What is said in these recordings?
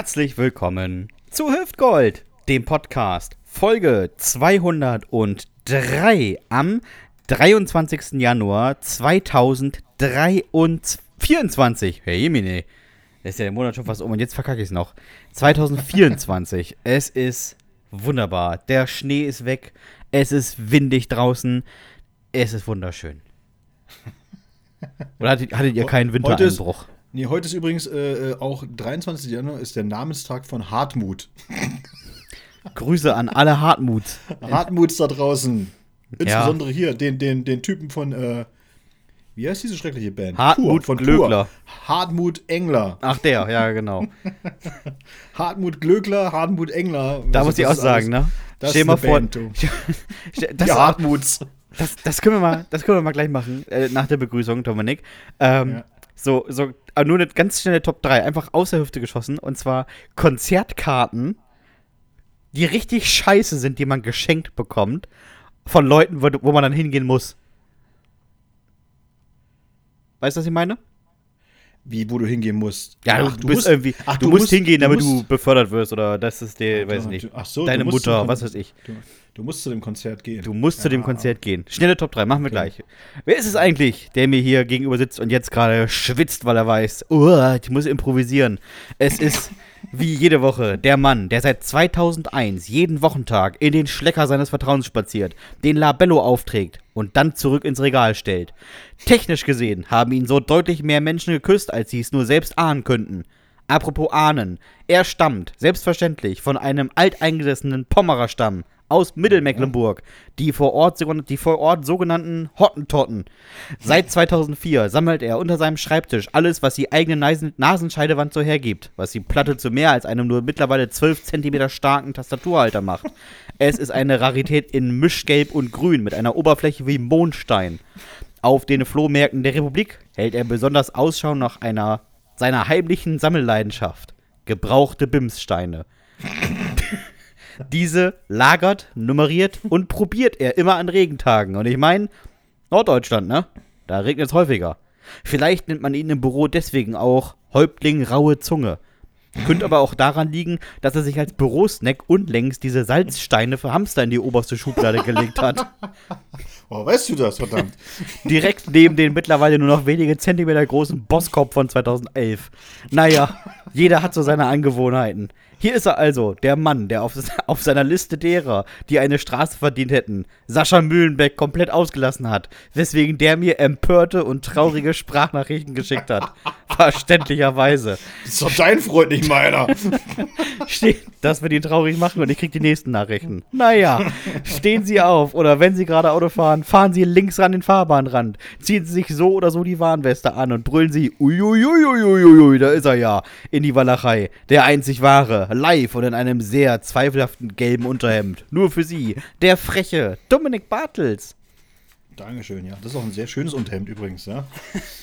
Herzlich willkommen zu Hüftgold, dem Podcast, Folge 203 am 23. Januar 2024. Herr Jemine, ist ja der Monat schon fast um und jetzt verkacke ich es noch. 2024. es ist wunderbar. Der Schnee ist weg. Es ist windig draußen. Es ist wunderschön. Oder hattet, hattet ihr keinen Wintereinbruch? Nee, heute ist übrigens äh, auch 23. Januar ist der Namenstag von Hartmut. Grüße an alle Hartmuts. Hartmuts da draußen. Insbesondere ja. hier, den, den, den Typen von, äh, wie heißt diese schreckliche Band? Hartmut von Glöckler. Hartmut Engler. Ach der, ja genau. Hartmut Glöckler, Hartmut Engler. Da muss ich auch sagen, alles, ne? Das Stell mal vor. Band, das, Die Hartmuts. Das, das, können wir mal, das können wir mal gleich machen, äh, nach der Begrüßung, Dominik. Ähm, ja. So, so nur eine ganz schnelle Top 3, einfach aus der Hüfte geschossen. Und zwar Konzertkarten, die richtig scheiße sind, die man geschenkt bekommt, von Leuten, wo, wo man dann hingehen muss. Weißt du, was ich meine? Wie, wo du hingehen musst. Ja, ach, du, bist musst, irgendwie. Ach, du, du musst, musst, hingehen, damit du, du, befördert wirst oder das ist der, weiß nicht. Ach so, deine Mutter, was weiß ich. Du, musst zu dem Konzert gehen. Du musst ja. zu dem Konzert gehen. Schnelle Top 3, machen wir okay. gleich. Wer ist es eigentlich, der mir hier gegenüber sitzt und jetzt gerade schwitzt, weil er weiß, oh, ich muss improvisieren. Es ist wie jede Woche der Mann, der seit 2001 jeden Wochentag in den Schlecker seines Vertrauens spaziert, den Labello aufträgt und dann zurück ins Regal stellt. Technisch gesehen haben ihn so deutlich mehr Menschen geküsst, als sie es nur selbst ahnen könnten. Apropos ahnen, er stammt, selbstverständlich, von einem alteingesessenen Pommerer Stamm, aus Mittelmecklenburg, die vor Ort, die vor Ort sogenannten Hottentotten. Seit 2004 sammelt er unter seinem Schreibtisch alles, was die eigene Nasenscheidewand so hergibt, was die Platte zu mehr als einem nur mittlerweile 12 cm starken Tastaturhalter macht. Es ist eine Rarität in Mischgelb und Grün mit einer Oberfläche wie Mondstein. Auf den Flohmärkten der Republik hält er besonders Ausschau nach einer seiner heimlichen Sammelleidenschaft. Gebrauchte Bimssteine. Diese lagert, nummeriert und probiert er immer an Regentagen. Und ich meine, Norddeutschland, ne? Da regnet es häufiger. Vielleicht nennt man ihn im Büro deswegen auch Häuptling raue Zunge. Könnte aber auch daran liegen, dass er sich als Bürosnack unlängst diese Salzsteine für Hamster in die oberste Schublade gelegt hat. Oh, weißt du das, verdammt? Direkt neben den mittlerweile nur noch wenige Zentimeter großen Bosskopf von 2011. Naja, jeder hat so seine Angewohnheiten. Hier ist er also, der Mann, der auf, auf seiner Liste derer, die eine Straße verdient hätten, Sascha Mühlenbeck komplett ausgelassen hat, weswegen der mir empörte und traurige Sprachnachrichten geschickt hat. Verständlicherweise. Das ist doch dein Freund, nicht meiner. Steht, das wird ihn traurig machen und ich krieg die nächsten Nachrichten. Naja, stehen Sie auf oder wenn Sie gerade Auto fahren, fahren Sie links ran den Fahrbahnrand, ziehen Sie sich so oder so die Warnweste an und brüllen Sie, uiuiuiuiui, da ist er ja, in die Walachei, der einzig wahre, live und in einem sehr zweifelhaften gelben Unterhemd. Nur für Sie, der freche Dominik Bartels. Dankeschön, ja. Das ist auch ein sehr schönes Unterhemd übrigens, ja.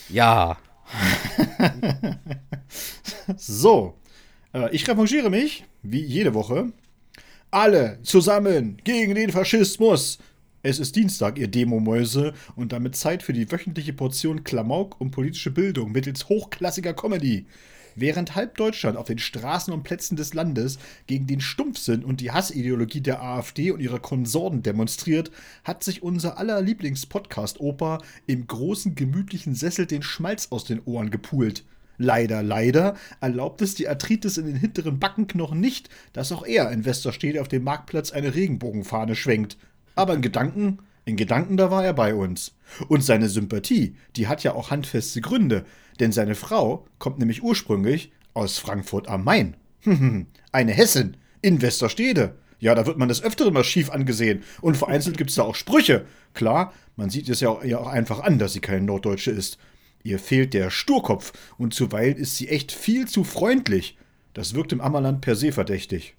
Ja. so, äh, ich revanchiere mich, wie jede Woche. Alle zusammen gegen den Faschismus. Es ist Dienstag, ihr Demomäuse, und damit Zeit für die wöchentliche Portion Klamauk und politische Bildung mittels hochklassiger Comedy. Während halb Deutschland auf den Straßen und Plätzen des Landes gegen den Stumpfsinn und die Hassideologie der AfD und ihrer Konsorten demonstriert, hat sich unser aller Lieblings-Podcast-Opa im großen gemütlichen Sessel den Schmalz aus den Ohren gepult. Leider, leider erlaubt es die Arthritis in den hinteren Backenknochen nicht, dass auch er in Westerstede auf dem Marktplatz eine Regenbogenfahne schwenkt. Aber in Gedanken, in Gedanken, da war er bei uns. Und seine Sympathie, die hat ja auch handfeste Gründe, denn seine Frau kommt nämlich ursprünglich aus Frankfurt am Main. Eine Hessin in Westerstede. Ja, da wird man das öftere mal schief angesehen. Und vereinzelt gibt es da auch Sprüche. Klar, man sieht es ja auch, ja auch einfach an, dass sie keine Norddeutsche ist. Ihr fehlt der Sturkopf und zuweilen ist sie echt viel zu freundlich. Das wirkt im Ammerland per se verdächtig.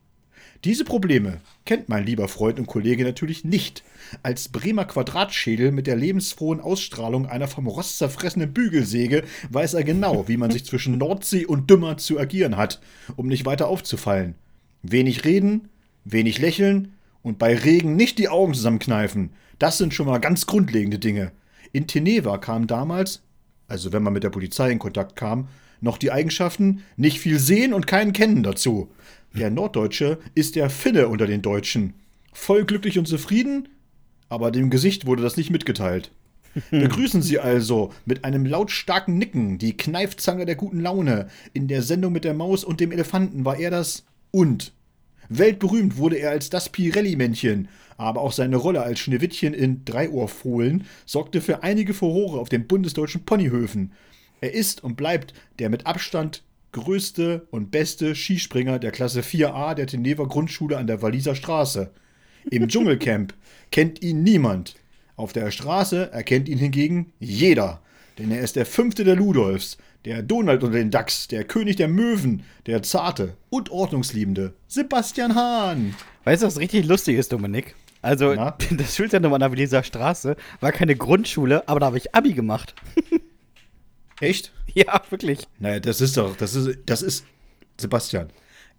Diese Probleme kennt mein lieber Freund und Kollege natürlich nicht. Als Bremer Quadratschädel mit der lebensfrohen Ausstrahlung einer vom Rost zerfressenen Bügelsäge weiß er genau, wie man sich zwischen Nordsee und Dümmer zu agieren hat, um nicht weiter aufzufallen. Wenig reden, wenig lächeln und bei Regen nicht die Augen zusammenkneifen. Das sind schon mal ganz grundlegende Dinge. In Teneva kam damals, also wenn man mit der Polizei in Kontakt kam, noch die Eigenschaften nicht viel sehen und keinen kennen dazu. Der Norddeutsche ist der Finne unter den Deutschen. Voll glücklich und zufrieden, aber dem Gesicht wurde das nicht mitgeteilt. Begrüßen Sie also mit einem lautstarken Nicken die Kneifzange der guten Laune. In der Sendung mit der Maus und dem Elefanten war er das und. Weltberühmt wurde er als das Pirelli-Männchen, aber auch seine Rolle als Schneewittchen in Dreiohrfohlen sorgte für einige Furore auf den bundesdeutschen Ponyhöfen. Er ist und bleibt der mit Abstand größte und beste Skispringer der Klasse 4a der Teneva Grundschule an der Walliser Straße. Im Dschungelcamp kennt ihn niemand. Auf der Straße erkennt ihn hingegen jeder. Denn er ist der fünfte der Ludolfs, der Donald unter den Dachs, der König der Möwen, der zarte und ordnungsliebende Sebastian Hahn. Weißt du, was richtig lustig ist, Dominik? Also, Na? das Schulzentrum an der Williser Straße war keine Grundschule, aber da habe ich Abi gemacht. Echt? ja, wirklich. Naja, das ist doch, das ist, das ist, Sebastian,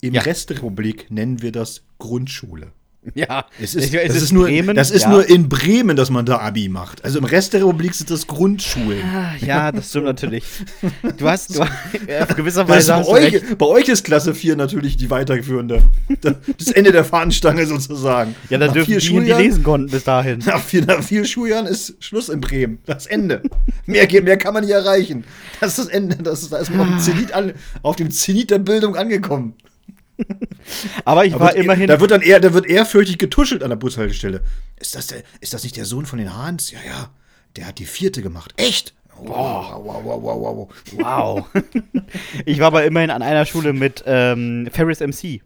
im Ja. Rest der Republik nennen wir das Grundschule. Ja, Es ist, es das ist ist, nur, Bremen, das ist ja. nur in Bremen, dass man da Abi macht. Also im Rest der Republik sind das Grundschulen. Ah, Ja, das stimmt natürlich. Du hast, du, auf gewisser Weise bei, euch, bei euch ist Klasse 4 natürlich die weiterführende. Das Ende der Fahnenstange sozusagen. Ja, dann Nach dürfen vier die, die lesen konnten bis dahin. Nach vier, nach vier Schuljahren ist Schluss in Bremen. Das Ende. Mehr, geht- mehr kann man nicht erreichen. Das ist das Ende. Das ist, da ist man auf dem, Zenit an, auf dem Zenit der Bildung angekommen. Aber ich Da war immerhin. da wird dann eher, da wird ehrfürchtig getuschelt an der Bushaltestelle. Ist das, der, ist das nicht der Sohn von den Hahns? Ja, ja. Der hat die vierte gemacht. Echt? Wow, wow, wow, wow, wow. Wow. ich war aber immerhin an einer Schule mit ähm, Ferris MC.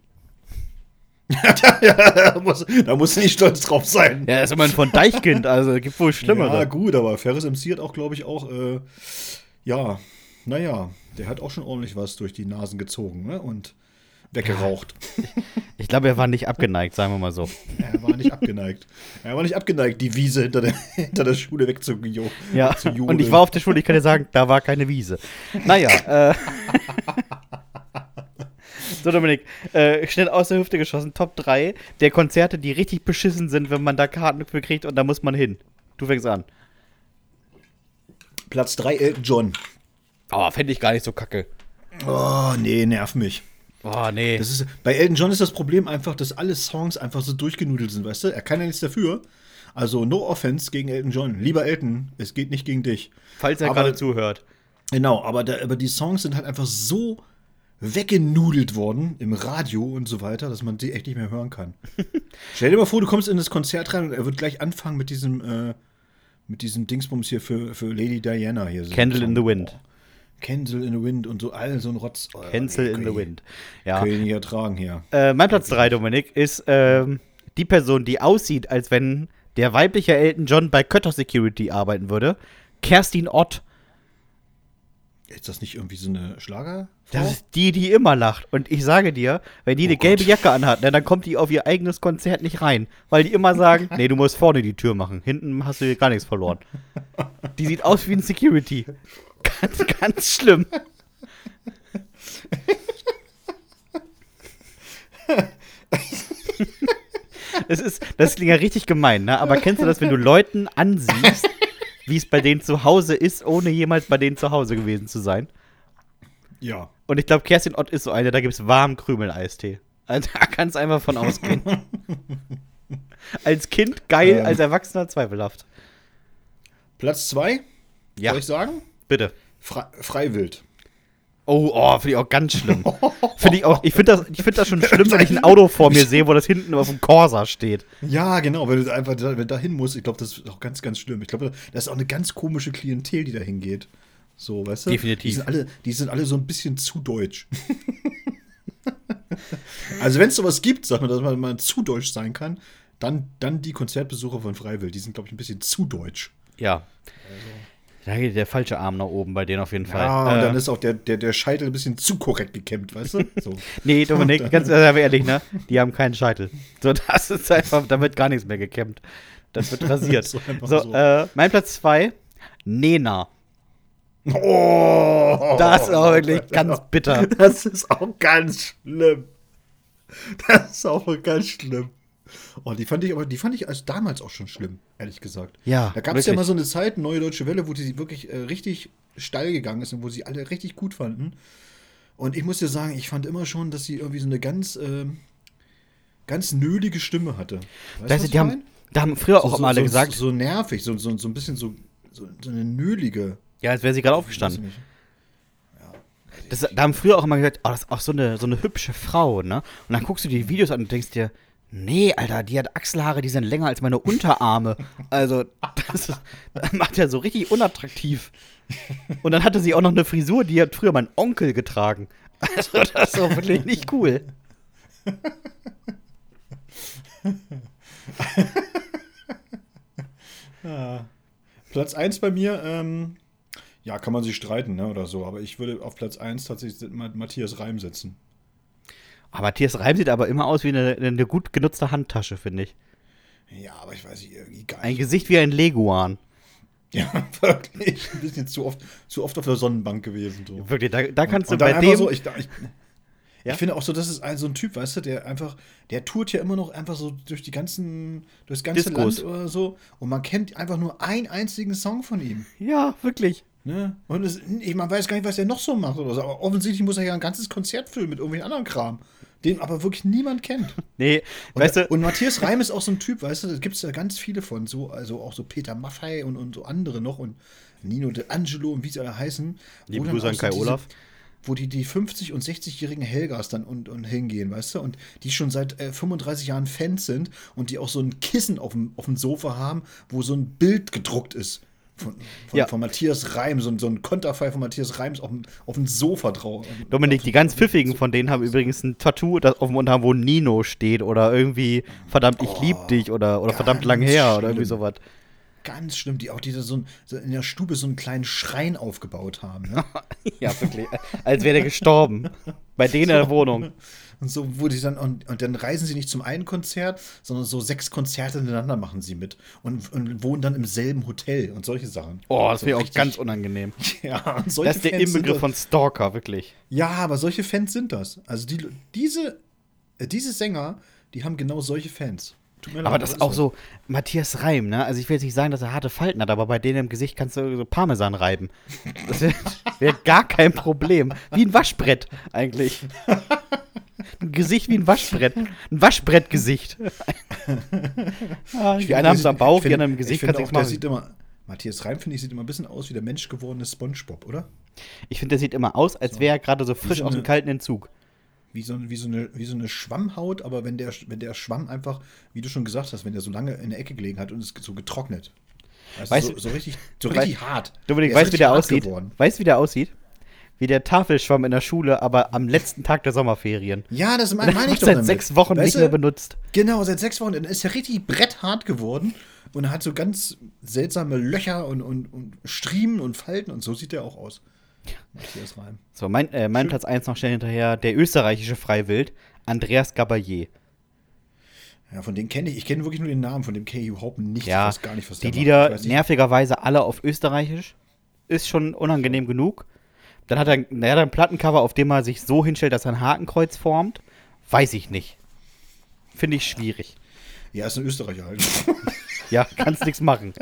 da, muss, da musst du nicht stolz drauf sein. Ja, das ist immerhin von Deichkind, also gibt wohl Ja, Schlimmere. gut, aber Ferris MC hat auch, glaube ich, auch, äh, ja, naja, der hat auch schon ordentlich was durch die Nasen gezogen ne? und weggeraucht. Ich glaube, er war nicht abgeneigt, sagen wir mal so. Er war nicht abgeneigt. Er war nicht abgeneigt, die Wiese hinter der, hinter der Schule wegzujo. Ja, zu und ich war auf der Schule, ich kann dir sagen, da war keine Wiese. Naja, äh. So, Dominik, äh, schnell aus der Hüfte geschossen, Top 3 der Konzerte, die richtig beschissen sind, wenn man da Karten für kriegt und da muss man hin. Du fängst an. Platz 3, Elton John. Oh, fände ich gar nicht so kacke. Oh, nee, nerv mich. Oh, nee. Das ist, bei Elton John ist das Problem einfach, dass alle Songs einfach so durchgenudelt sind, weißt du? Er kann ja nichts dafür. Also, no offense gegen Elton John. Lieber Elton, es geht nicht gegen dich. Falls er gerade zuhört. Genau, aber, da, aber die Songs sind halt einfach so weggenudelt worden im Radio und so weiter, dass man sie echt nicht mehr hören kann. Stell dir mal vor, du kommst in das Konzert rein und er wird gleich anfangen mit diesem, äh, mit diesem Dingsbums hier für, für Lady Diana hier. So Candle in the Wind. Candle in the Wind und so all so ein Rotz. Oh, Cancel in the Wind. Ja. Kann ich nicht ertragen hier. Äh, mein Platz 3, Dominik, ist ähm, die Person, die aussieht, als wenn der weibliche Elton John bei Kötter Security arbeiten würde. Kerstin Ott. Ist das nicht irgendwie so eine Schlager? Das ist die, die immer lacht. Und ich sage dir, wenn die eine gelbe Gott. Jacke anhat, ne, dann kommt die auf ihr eigenes Konzert nicht rein. Weil die immer sagen, nee, du musst vorne die Tür machen. Hinten hast du hier gar nichts verloren. Die sieht aus wie ein Security. Ganz, ganz schlimm. Das ist, das klingt ja richtig gemein, ne? Aber kennst du das, wenn du Leuten ansiehst, wie es bei denen zu Hause ist, ohne jemals bei denen zu Hause gewesen zu sein? Ja. Und ich glaube, Kerstin Ott ist so eine, da gibt es warmen Krümel-Eistee. Also, da kannst du einfach von ausgehen. als Kind geil, Ähm. als Erwachsener zweifelhaft. Platz 2, Ja, soll ich sagen? Bitte. Fre Freiwild. Oh, oh finde ich auch ganz schlimm. finde ich auch, ich finde das, ich find das schon schlimm, wenn ich ein Auto vor mir sehe, wo das hinten auf dem Corsa steht. Ja, genau, wenn du einfach da, wenn da hin musst, ich glaube, das ist auch ganz, ganz schlimm. Ich glaube, das ist auch eine ganz komische Klientel, die da hingeht. So, weißt du? Definitiv. Die sind alle, die sind alle so ein bisschen zu deutsch. also, wenn es sowas gibt, sag mal, dass man mal zu deutsch sein kann, dann, dann die Konzertbesucher von Freiwild, die sind, glaube ich, ein bisschen zu deutsch. Ja. Da geht der falsche Arm nach oben bei denen auf jeden Fall. Ja, und Äh, dann ist auch der, der, der Scheitel ein bisschen zu korrekt gekämmt, weißt du? So. Nee, Dominik, ganz äh, ehrlich, ne? Die haben keinen Scheitel. So, das ist einfach, da wird gar nichts mehr gekämmt. Das wird rasiert. So so. Äh, mein Platz 2, Nena. Oh! Das ist auch wirklich ganz bitter. Das ist auch ganz schlimm. Das ist auch ganz schlimm. Oh, die fand ich aber, die fand ich als damals auch schon schlimm, ehrlich gesagt. Ja, Da gab es ja mal so eine Zeit, Neue Deutsche Welle, wo die wirklich äh, richtig steil gegangen ist und wo sie alle richtig gut fanden. Und ich muss dir sagen, ich fand immer schon, dass sie irgendwie so eine ganz, ähm, ganz nölige Stimme hatte. Weißt du, die haben, da haben früher auch immer alle so, gesagt, So, so nervig, so, so, so ein bisschen so, so, so eine nölige. ja, als wäre sie gerade aufgestanden. Das, da haben früher auch immer gesagt, oh, das ist auch so eine, so eine hübsche Frau, ne? Und dann guckst du die Videos an und denkst dir, nee, Alter, die hat Achselhaare, die sind länger als meine Unterarme. Also, das, ist- das macht ja so richtig unattraktiv. Und dann hatte sie auch noch eine Frisur, die hat früher mein Onkel getragen. Also, das ist doch wirklich nicht cool. Platz 1 bei mir, ähm, ja, kann man sich streiten, ne, oder so, aber ich würde auf Platz 1 tatsächlich Ma- Matthias Reim setzen. Ah, Matthias Reim sieht aber immer aus wie eine, eine gut genutzte Handtasche, finde ich. Ja, aber ich weiß nicht, irgendwie geil. Ein Gesicht wie ein Leguan. Ja, wirklich. Ein bisschen zu oft, zu oft auf der Sonnenbank gewesen. So. Wirklich, da, da kannst und du dann bei dem. so, ich, ich, Ja? ich finde auch so, das ist ein, so ein Typ, weißt du, der einfach, der tourt ja immer noch einfach so durch die ganzen, durchs ganze Diskos. Land oder so und man kennt einfach nur einen einzigen Song von ihm. ja, wirklich. Ne? Und es, ich, man weiß gar nicht, was er noch so macht oder so, aber offensichtlich muss er ja ein ganzes Konzert füllen mit irgendwelchen anderen Kram, den aber wirklich niemand kennt. Nee, Und, weißt du, und Matthias Reim ist auch so ein Typ, weißt du, da gibt es ja ganz viele von, so, also auch so Peter Maffei und, und so andere noch und Nino De Angelo und wie sie alle heißen. Liebe Grüße an Kai diese- Olaf. Wo die, die 50- und 60-jährigen Helgas dann und, und hingehen, weißt du, und die schon seit äh, 35 Jahren Fans sind und die auch so ein Kissen auf dem, auf dem Sofa haben, wo so ein Bild gedruckt ist. Von, von, Ja. von Matthias Reim, so, ein- so ein Konterfei von Matthias Reims auf dem, auf dem Sofa drauf. Dominik, die ganz pfiffigen von denen haben übrigens ein Tattoo das auf dem Unterarm, wo Nino steht oder irgendwie verdammt, ich lieb dich oder, oder verdammt lang her oder irgendwie schlimm. sowas. Ganz schlimm, die auch diese so, ein, so in der Stube so einen kleinen Schrein aufgebaut haben. Ne? Ja, wirklich. Als wäre der gestorben. Bei denen in der Wohnung. Und so, wo die dann, und, und dann reisen sie nicht zum einen Konzert, sondern so sechs Konzerte hintereinander machen sie mit und, und wohnen dann im selben Hotel und solche Sachen. Oh, das wäre auch ganz unangenehm. Ja, und solche Das ist der Fans Inbegriff von Stalker, wirklich. Ja, aber solche Fans sind das. Also die, diese, äh, diese Sänger, die haben genau solche Fans. Tut mir leid, Aber das ist auch so, Matthias Reim, ne? Also ich will jetzt nicht sagen, dass er harte Falten hat, aber bei denen im Gesicht kannst du so Parmesan reiben. Das wäre wär gar kein Problem. Wie ein Waschbrett eigentlich. Ein Gesicht wie ein Waschbrett. Ein Waschbrettgesicht. Ah, die einen haben es am Bauch, die anderen im Gesicht. Ich auch, der sieht immer, Matthias Reim, finde ich, sieht immer ein bisschen aus wie der menschgewordene Spongebob, oder? Ich finde, der sieht immer aus, als wäre er gerade so frisch so aus dem kalten Entzug. Wie so, wie, so eine, wie so eine Schwammhaut, aber wenn der, wenn der Schwamm einfach, wie du schon gesagt hast, wenn der so lange in der Ecke gelegen hat und ist so getrocknet. Weißt, Weißt du, so, so richtig, so richtig hart. Dominik, weißt du, wie der aussieht? geworden. Weißt du, wie der aussieht? Wie der Tafelschwamm in der Schule, aber am letzten Tag der Sommerferien. Ja, das meine ich doch seit damit. sechs Wochen Weißt nicht mehr benutzt. Genau, seit sechs Wochen. Ist er richtig bretthart geworden und hat so ganz seltsame Löcher und, und, und Striemen und Falten und so sieht er auch aus. Matthias Reim. So, mein, äh, mein. Platz 1 noch schnell hinterher, der österreichische Freiwild, Andreas Gabayé. Ja, von dem kenne ich, ich kenne wirklich nur den Namen, von dem kenne ich überhaupt nichts. Ja, ich weiß gar nicht, was die der Lieder nervigerweise alle auf österreichisch. Ist schon unangenehm genug. Dann hat er, er hat ein Plattencover, auf dem er sich so hinstellt, dass er ein Hakenkreuz formt. Weiß ich nicht. Finde ich schwierig. Ja, ist ein Österreicher halt. Ja, kannst nichts machen.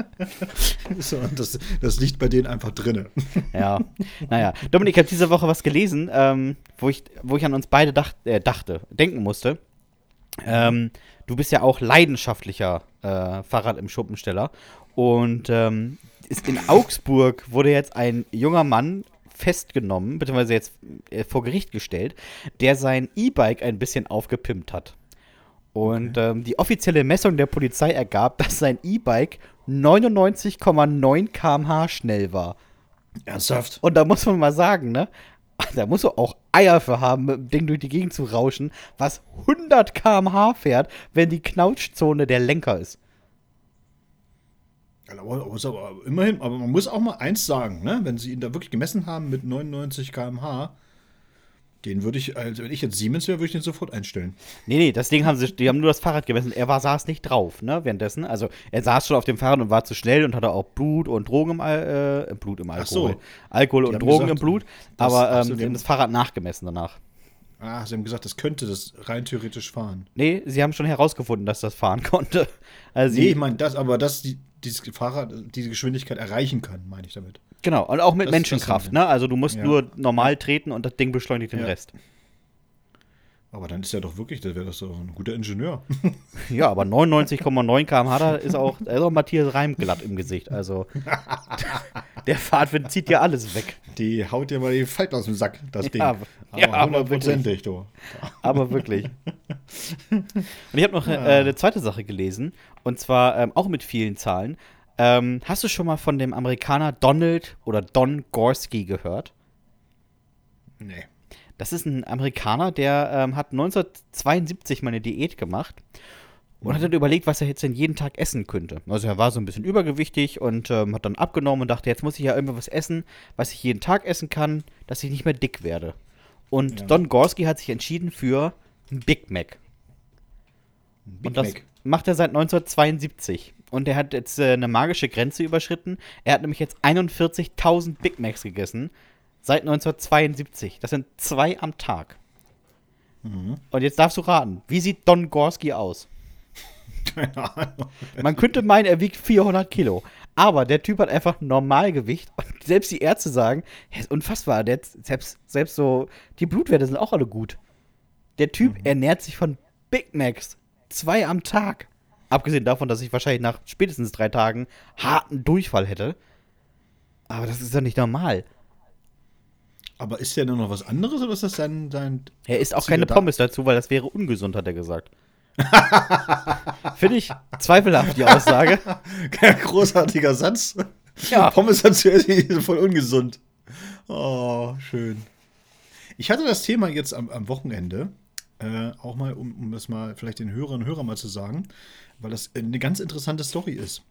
so, das, das liegt bei denen einfach drinne. Ja, naja. Dominik, ich habe diese Woche was gelesen, ähm, wo, ich, wo ich an uns beide dacht, äh, dachte, denken musste. Ähm, du bist ja auch leidenschaftlicher äh, Fahrrad im Schuppensteller. Und ähm, ist in Augsburg wurde jetzt ein junger Mann festgenommen, beziehungsweise jetzt äh, vor Gericht gestellt, der sein E-Bike ein bisschen aufgepimpt hat. Und ähm, die offizielle Messung der Polizei ergab, dass sein E-Bike 99,9 km/h schnell war. Ernsthaft? Und da muss man mal sagen, ne? Da musst du auch Eier für haben, mit dem Ding durch die Gegend zu rauschen, was 100 km/h fährt, wenn die Knautschzone der Lenker ist. Aber, immerhin, aber man muss auch mal eins sagen, ne? wenn sie ihn da wirklich gemessen haben mit 99 km/h, den würde ich, also wenn ich jetzt Siemens wäre, würde ich den sofort einstellen. Nee, nee, das Ding haben sie, die haben nur das Fahrrad gemessen. Er war, saß nicht drauf, ne, währenddessen. Also, er saß schon auf dem Fahrrad und war zu schnell und hatte auch Blut und Drogen im, Al äh, Blut im Ach Alkohol. so. Alkohol und Drogen gesagt, im Blut. das- aber ach ähm, sie haben das Fahrrad nachgemessen danach. Ah, sie haben gesagt, das könnte das rein theoretisch fahren. Nee, sie haben schon herausgefunden, dass das fahren konnte. Also Nee, ich meine, das, aber dass die, dieses Fahrrad diese Geschwindigkeit erreichen kann, meine ich damit. genau, und auch mit Das- Menschenkraft, das- ne? Also du musst Ja. nur normal treten und das Ding beschleunigt den Ja. Rest. Aber dann ist er doch wirklich, das wäre das doch ein guter Ingenieur. Ja, aber 99,9 km/h ist auch, da ist auch Matthias Reim glatt im Gesicht. Also der Fahrtwind zieht ja alles weg. Die haut dir mal die Falten aus dem Sack, das Ding. Ja, aber ja, aber hundertprozentig, du. Aber wirklich. Und ich habe noch äh, eine zweite Sache gelesen. Und zwar ähm, auch mit vielen Zahlen. Ähm, hast du schon mal von dem Amerikaner Donald oder Don Gorski gehört? Nee. Das ist ein Amerikaner, der ähm, hat 1972 mal eine Diät gemacht und hat dann überlegt, was er jetzt denn jeden Tag essen könnte. Also er war so ein bisschen übergewichtig und ähm, hat dann abgenommen und dachte, jetzt muss ich ja irgendwas essen, was ich jeden Tag essen kann, dass ich nicht mehr dick werde. Und Ja. Don Gorski hat sich entschieden für ein Big Mac. Big und das Mac. macht er seit 1972. Und er hat jetzt äh, eine magische Grenze überschritten. Er hat nämlich jetzt 41.000 Big Macs gegessen. Seit 1972. Das sind zwei am Tag. Mhm. Und jetzt darfst du raten, wie sieht Don Gorski aus? Keine Ahnung. Man könnte meinen, er wiegt 400 Kilo. Aber der Typ hat einfach Normalgewicht. Und selbst die Ärzte sagen, er ist unfassbar. Der, selbst, selbst so, die Blutwerte sind auch alle gut. Der Typ ernährt sich von Big Macs. Zwei am Tag. Abgesehen davon, dass ich wahrscheinlich nach spätestens drei Tagen harten Durchfall hätte. Aber das ist ja nicht normal. Aber ist der nur noch was anderes oder ist das sein. sein Er isst auch keine Pommes dazu, weil das wäre ungesund, hat er gesagt. Finde ich zweifelhaft, die Aussage. großartiger Satz. Ja. Pommes dazu essen voll ungesund. Oh, schön. Ich hatte das Thema jetzt am, am Wochenende, äh, auch mal, um, um das mal vielleicht den Hörerinnen und Hörern mal zu sagen, weil das eine ganz interessante Story ist,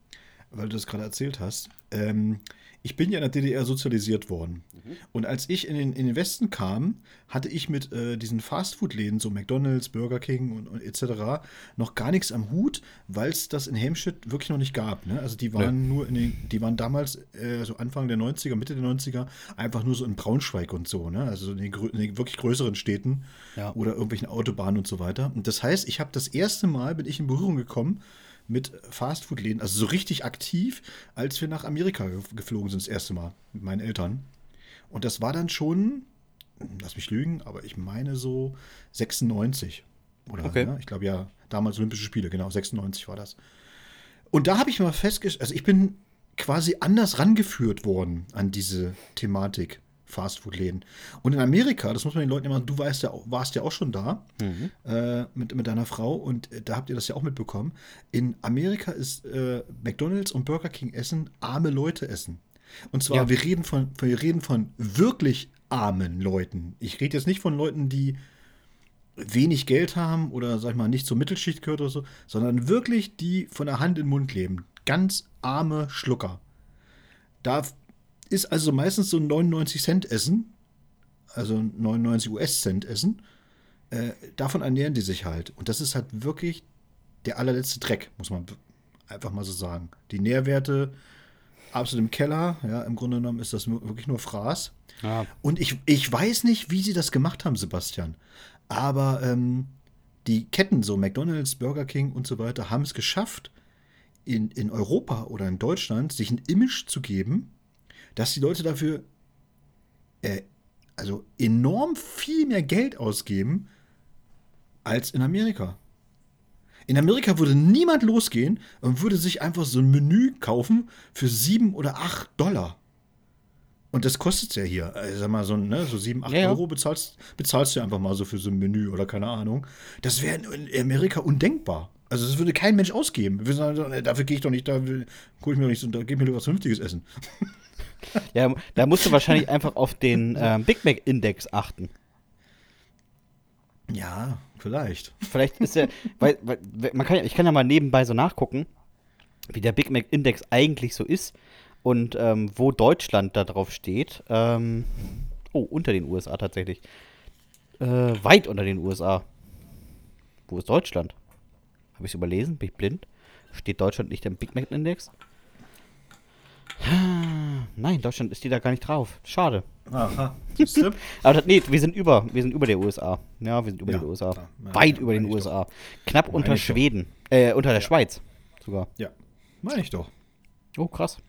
weil du das gerade erzählt hast. Ähm, ich bin ja in der DDR sozialisiert worden. Und als ich in den, in den Westen kam, hatte ich mit äh, diesen Fastfood-Läden, so McDonalds, Burger King und, und etc., noch gar nichts am Hut, weil es das in Helmstedt wirklich noch nicht gab. Ne? Also die waren nur in den, die waren damals, äh, so Anfang der 90er, Mitte der 90er, einfach nur so in Braunschweig und so, ne? Also in den, in den wirklich größeren Städten Ja. oder irgendwelchen Autobahnen und so weiter. Und das heißt, ich habe das erste Mal, bin ich in Berührung gekommen mit Fastfood-Läden, also so richtig aktiv, als wir nach Amerika ge- geflogen sind, das erste Mal mit meinen Eltern. Und das war dann schon, lass mich lügen, aber ich meine so 96. Oder, Okay. ne? ich glaube ja, damals Olympische Spiele, genau, 96 war das. Und da habe ich mal festgestellt, also ich bin quasi anders rangeführt worden an diese Thematik Fastfood-Läden. Und in Amerika, das muss man den Leuten immer, du weißt ja, warst ja auch schon da äh, mit, mit deiner Frau und äh, da habt ihr das ja auch mitbekommen. In Amerika ist äh, McDonalds und Burger King Essen arme Leute essen. Und zwar, Ja. wir, reden von, wir reden von wirklich armen Leuten. Ich rede jetzt nicht von Leuten, die wenig Geld haben oder sag ich mal nicht zur Mittelschicht gehört oder so, sondern wirklich die von der Hand in den Mund leben. Ganz arme Schlucker. Da ist also meistens so ein 99 Cent Essen, also 99 US-Cent Essen. Äh, davon ernähren die sich halt. Und das ist halt wirklich der allerletzte Dreck, muss man einfach mal so sagen. Die Nährwerte absolut im Keller. Ja, im Grunde genommen ist das wirklich nur Fraß. Ja. Und ich, ich weiß nicht, wie sie das gemacht haben, Sebastian. Aber ähm, die Ketten, so McDonalds, Burger King und so weiter, haben es geschafft, in, in Europa oder in Deutschland sich ein Image zu geben, dass die Leute dafür äh, also enorm viel mehr Geld ausgeben als in Amerika. In Amerika würde niemand losgehen und würde sich einfach so ein Menü kaufen für sieben oder acht Dollar. Und das kostet ja hier. Also sag mal, so, ne, so 7, 8 Ja, ja. Euro bezahlst, bezahlst du einfach mal so für so ein Menü oder keine Ahnung. Das wäre in Amerika undenkbar. Also das würde kein Mensch ausgeben. Sagen, dafür gehe ich doch nicht, da will- hol ich mir doch nicht da gib mir doch was Vernünftiges essen. Ja, da musst du wahrscheinlich einfach auf den ähm, Big Mac Index achten. Ja, vielleicht. Vielleicht ist der, weil, weil man kann ich kann ja mal nebenbei so nachgucken, wie der Big Mac Index eigentlich so ist und ähm, wo Deutschland da drauf steht. Ähm, oh, unter den USA tatsächlich. Äh, weit unter den USA. Wo ist Deutschland? Habe ich es überlesen? Bin ich blind? Steht Deutschland nicht im Big Mac Index? Nein, Deutschland ist die da gar nicht drauf. Schade. Aha. Aber das, nee, wir sind über, wir sind über der USA. Ja, wir sind über Ja, den USA. Ja, Weit ja, über den USA. Knapp unter Meine doch. Schweden. Äh, unter der. Schweiz sogar. ja, meine ich doch. Oh, krass.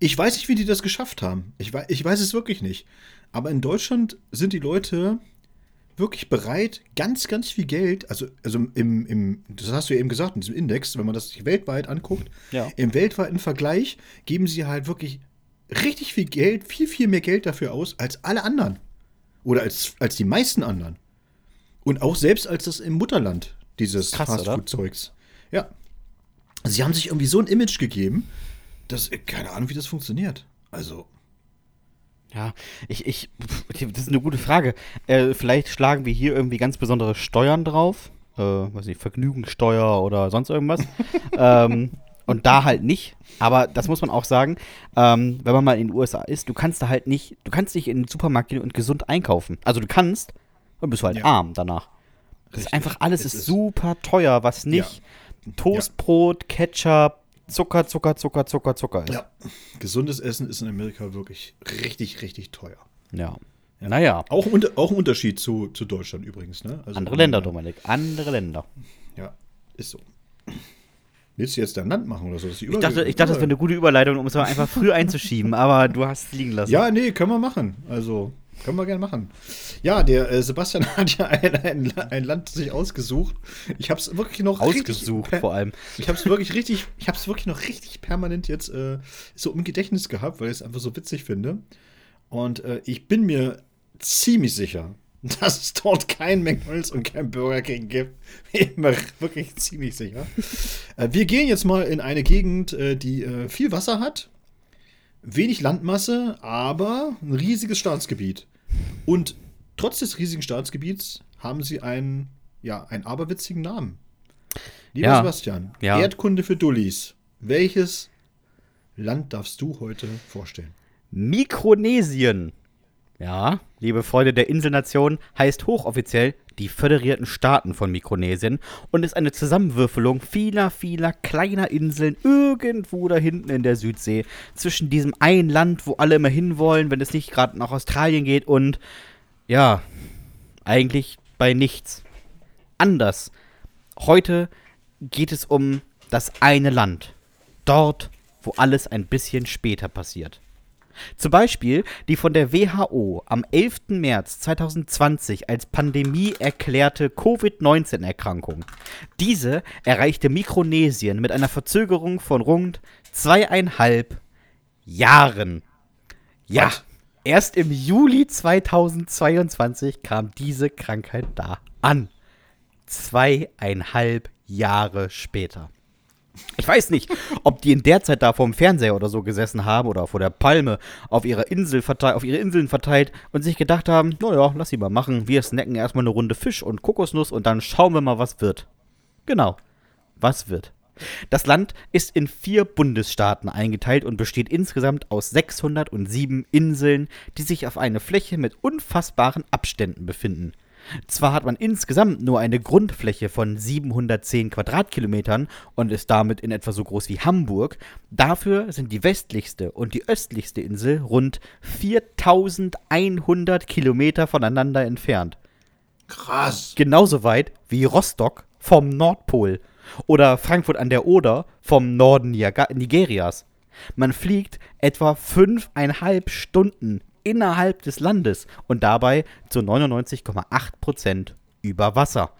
Ich weiß nicht, wie die das geschafft haben. Ich weiß, ich weiß es wirklich nicht. Aber in Deutschland sind die Leute wirklich bereit, ganz, ganz viel Geld, also, also im, im, das hast du ja eben gesagt, in diesem Index, wenn man das sich weltweit anguckt, Ja. im weltweiten Vergleich geben sie halt wirklich richtig viel Geld, viel, viel mehr Geld dafür aus als alle anderen. Oder als, als die meisten anderen. Und auch selbst als das im Mutterland, dieses? Fastfood-Zeugs. Ja. Sie haben sich irgendwie so ein Image gegeben, dass, keine Ahnung, wie das funktioniert. Also, Ja, ich, ich, das ist eine gute Frage. Äh, vielleicht schlagen wir hier irgendwie ganz besondere Steuern drauf. Äh, weiß nicht, Vergnügungssteuer oder sonst irgendwas. ähm, und da halt nicht. Aber das muss man auch sagen, ähm, wenn man mal in den USA ist, du kannst da halt nicht, du kannst nicht in den Supermarkt gehen und gesund einkaufen. Also du kannst, und bist du halt Ja. arm danach. Das ist Richtig. einfach, alles Es ist, ist- super teuer, was nicht Toastbrot, Ketchup, Zucker, Zucker, Zucker, Zucker, Zucker ist. ja, gesundes Essen ist in Amerika wirklich richtig, richtig teuer. ja. Naja, Auch, auch ein Unterschied zu, zu Deutschland übrigens, ne? Also, andere Länder, Dominik, andere Länder. Ja, ist so. Willst du jetzt dein Land machen oder so? Ich dachte, ich dachte, das wäre eine gute Überleitung, um es mal einfach früh einzuschieben, aber du hast es liegen lassen. Ja, nee, können wir machen. Also, können wir gerne machen. Ja, der äh, Sebastian hat ja ein, ein, ein Land sich ausgesucht. Ich habe es wirklich noch Ausgesucht richtig, vor allem. Ich habe es wirklich richtig, ich habe es wirklich noch richtig permanent jetzt äh, so im Gedächtnis gehabt, weil ich es einfach so witzig finde. Und äh, ich bin mir ziemlich sicher, dass es dort kein McDonald's und kein Burger King gibt. Bin mir wirklich ziemlich sicher. äh, wir gehen jetzt mal in eine Gegend, äh, die äh, viel Wasser hat, wenig Landmasse, aber ein riesiges Staatsgebiet. Und trotz des riesigen Staatsgebiets haben sie einen, ja, einen aberwitzigen Namen. Lieber Ja. Sebastian, Ja. Erdkunde für Dullis. Welches Land darfst du heute vorstellen? Mikronesien. Ja, liebe Freunde der Inselnation, heißt hochoffiziell die Föderierten Staaten von Mikronesien und ist eine Zusammenwürfelung vieler, vieler kleiner Inseln irgendwo da hinten in der Südsee. Zwischen diesem einen Land, wo alle immer hinwollen, wenn es nicht gerade nach Australien geht und ja, eigentlich bei nichts. Anders. Heute geht es um das eine Land. Dort, wo alles ein bisschen später passiert. Zum Beispiel die von der WHO am 11. März 2020 als Pandemie erklärte Covid-19-Erkrankung. Diese erreichte Mikronesien mit einer Verzögerung von rund zweieinhalb Jahren. Ja, Was? erst im Juli 2022 kam diese Krankheit da an. Zweieinhalb Jahre später. Ich weiß nicht, ob die in der Zeit da vorm Fernseher oder so gesessen haben oder vor der Palme auf ihrer Insel auf ihre Inseln verteilt und sich gedacht haben, naja, lass sie mal machen. Wir snacken erstmal eine Runde Fisch und Kokosnuss und dann schauen wir mal, was wird. Genau. Was wird? Das Land ist in vier Bundesstaaten eingeteilt und besteht insgesamt aus 607 Inseln, die sich auf einer Fläche mit unfassbaren Abständen befinden. Zwar hat man insgesamt nur eine Grundfläche von 710 Quadratkilometern und ist damit in etwa so groß wie Hamburg, dafür sind die westlichste und die östlichste Insel rund 4100 Kilometer voneinander entfernt. Krass. Genauso weit wie Rostock vom Nordpol oder Frankfurt an der Oder vom Norden Nigerias. Man fliegt etwa fünfeinhalb Stunden innerhalb des Landes und dabei zu 99,8 Prozent über Wasser.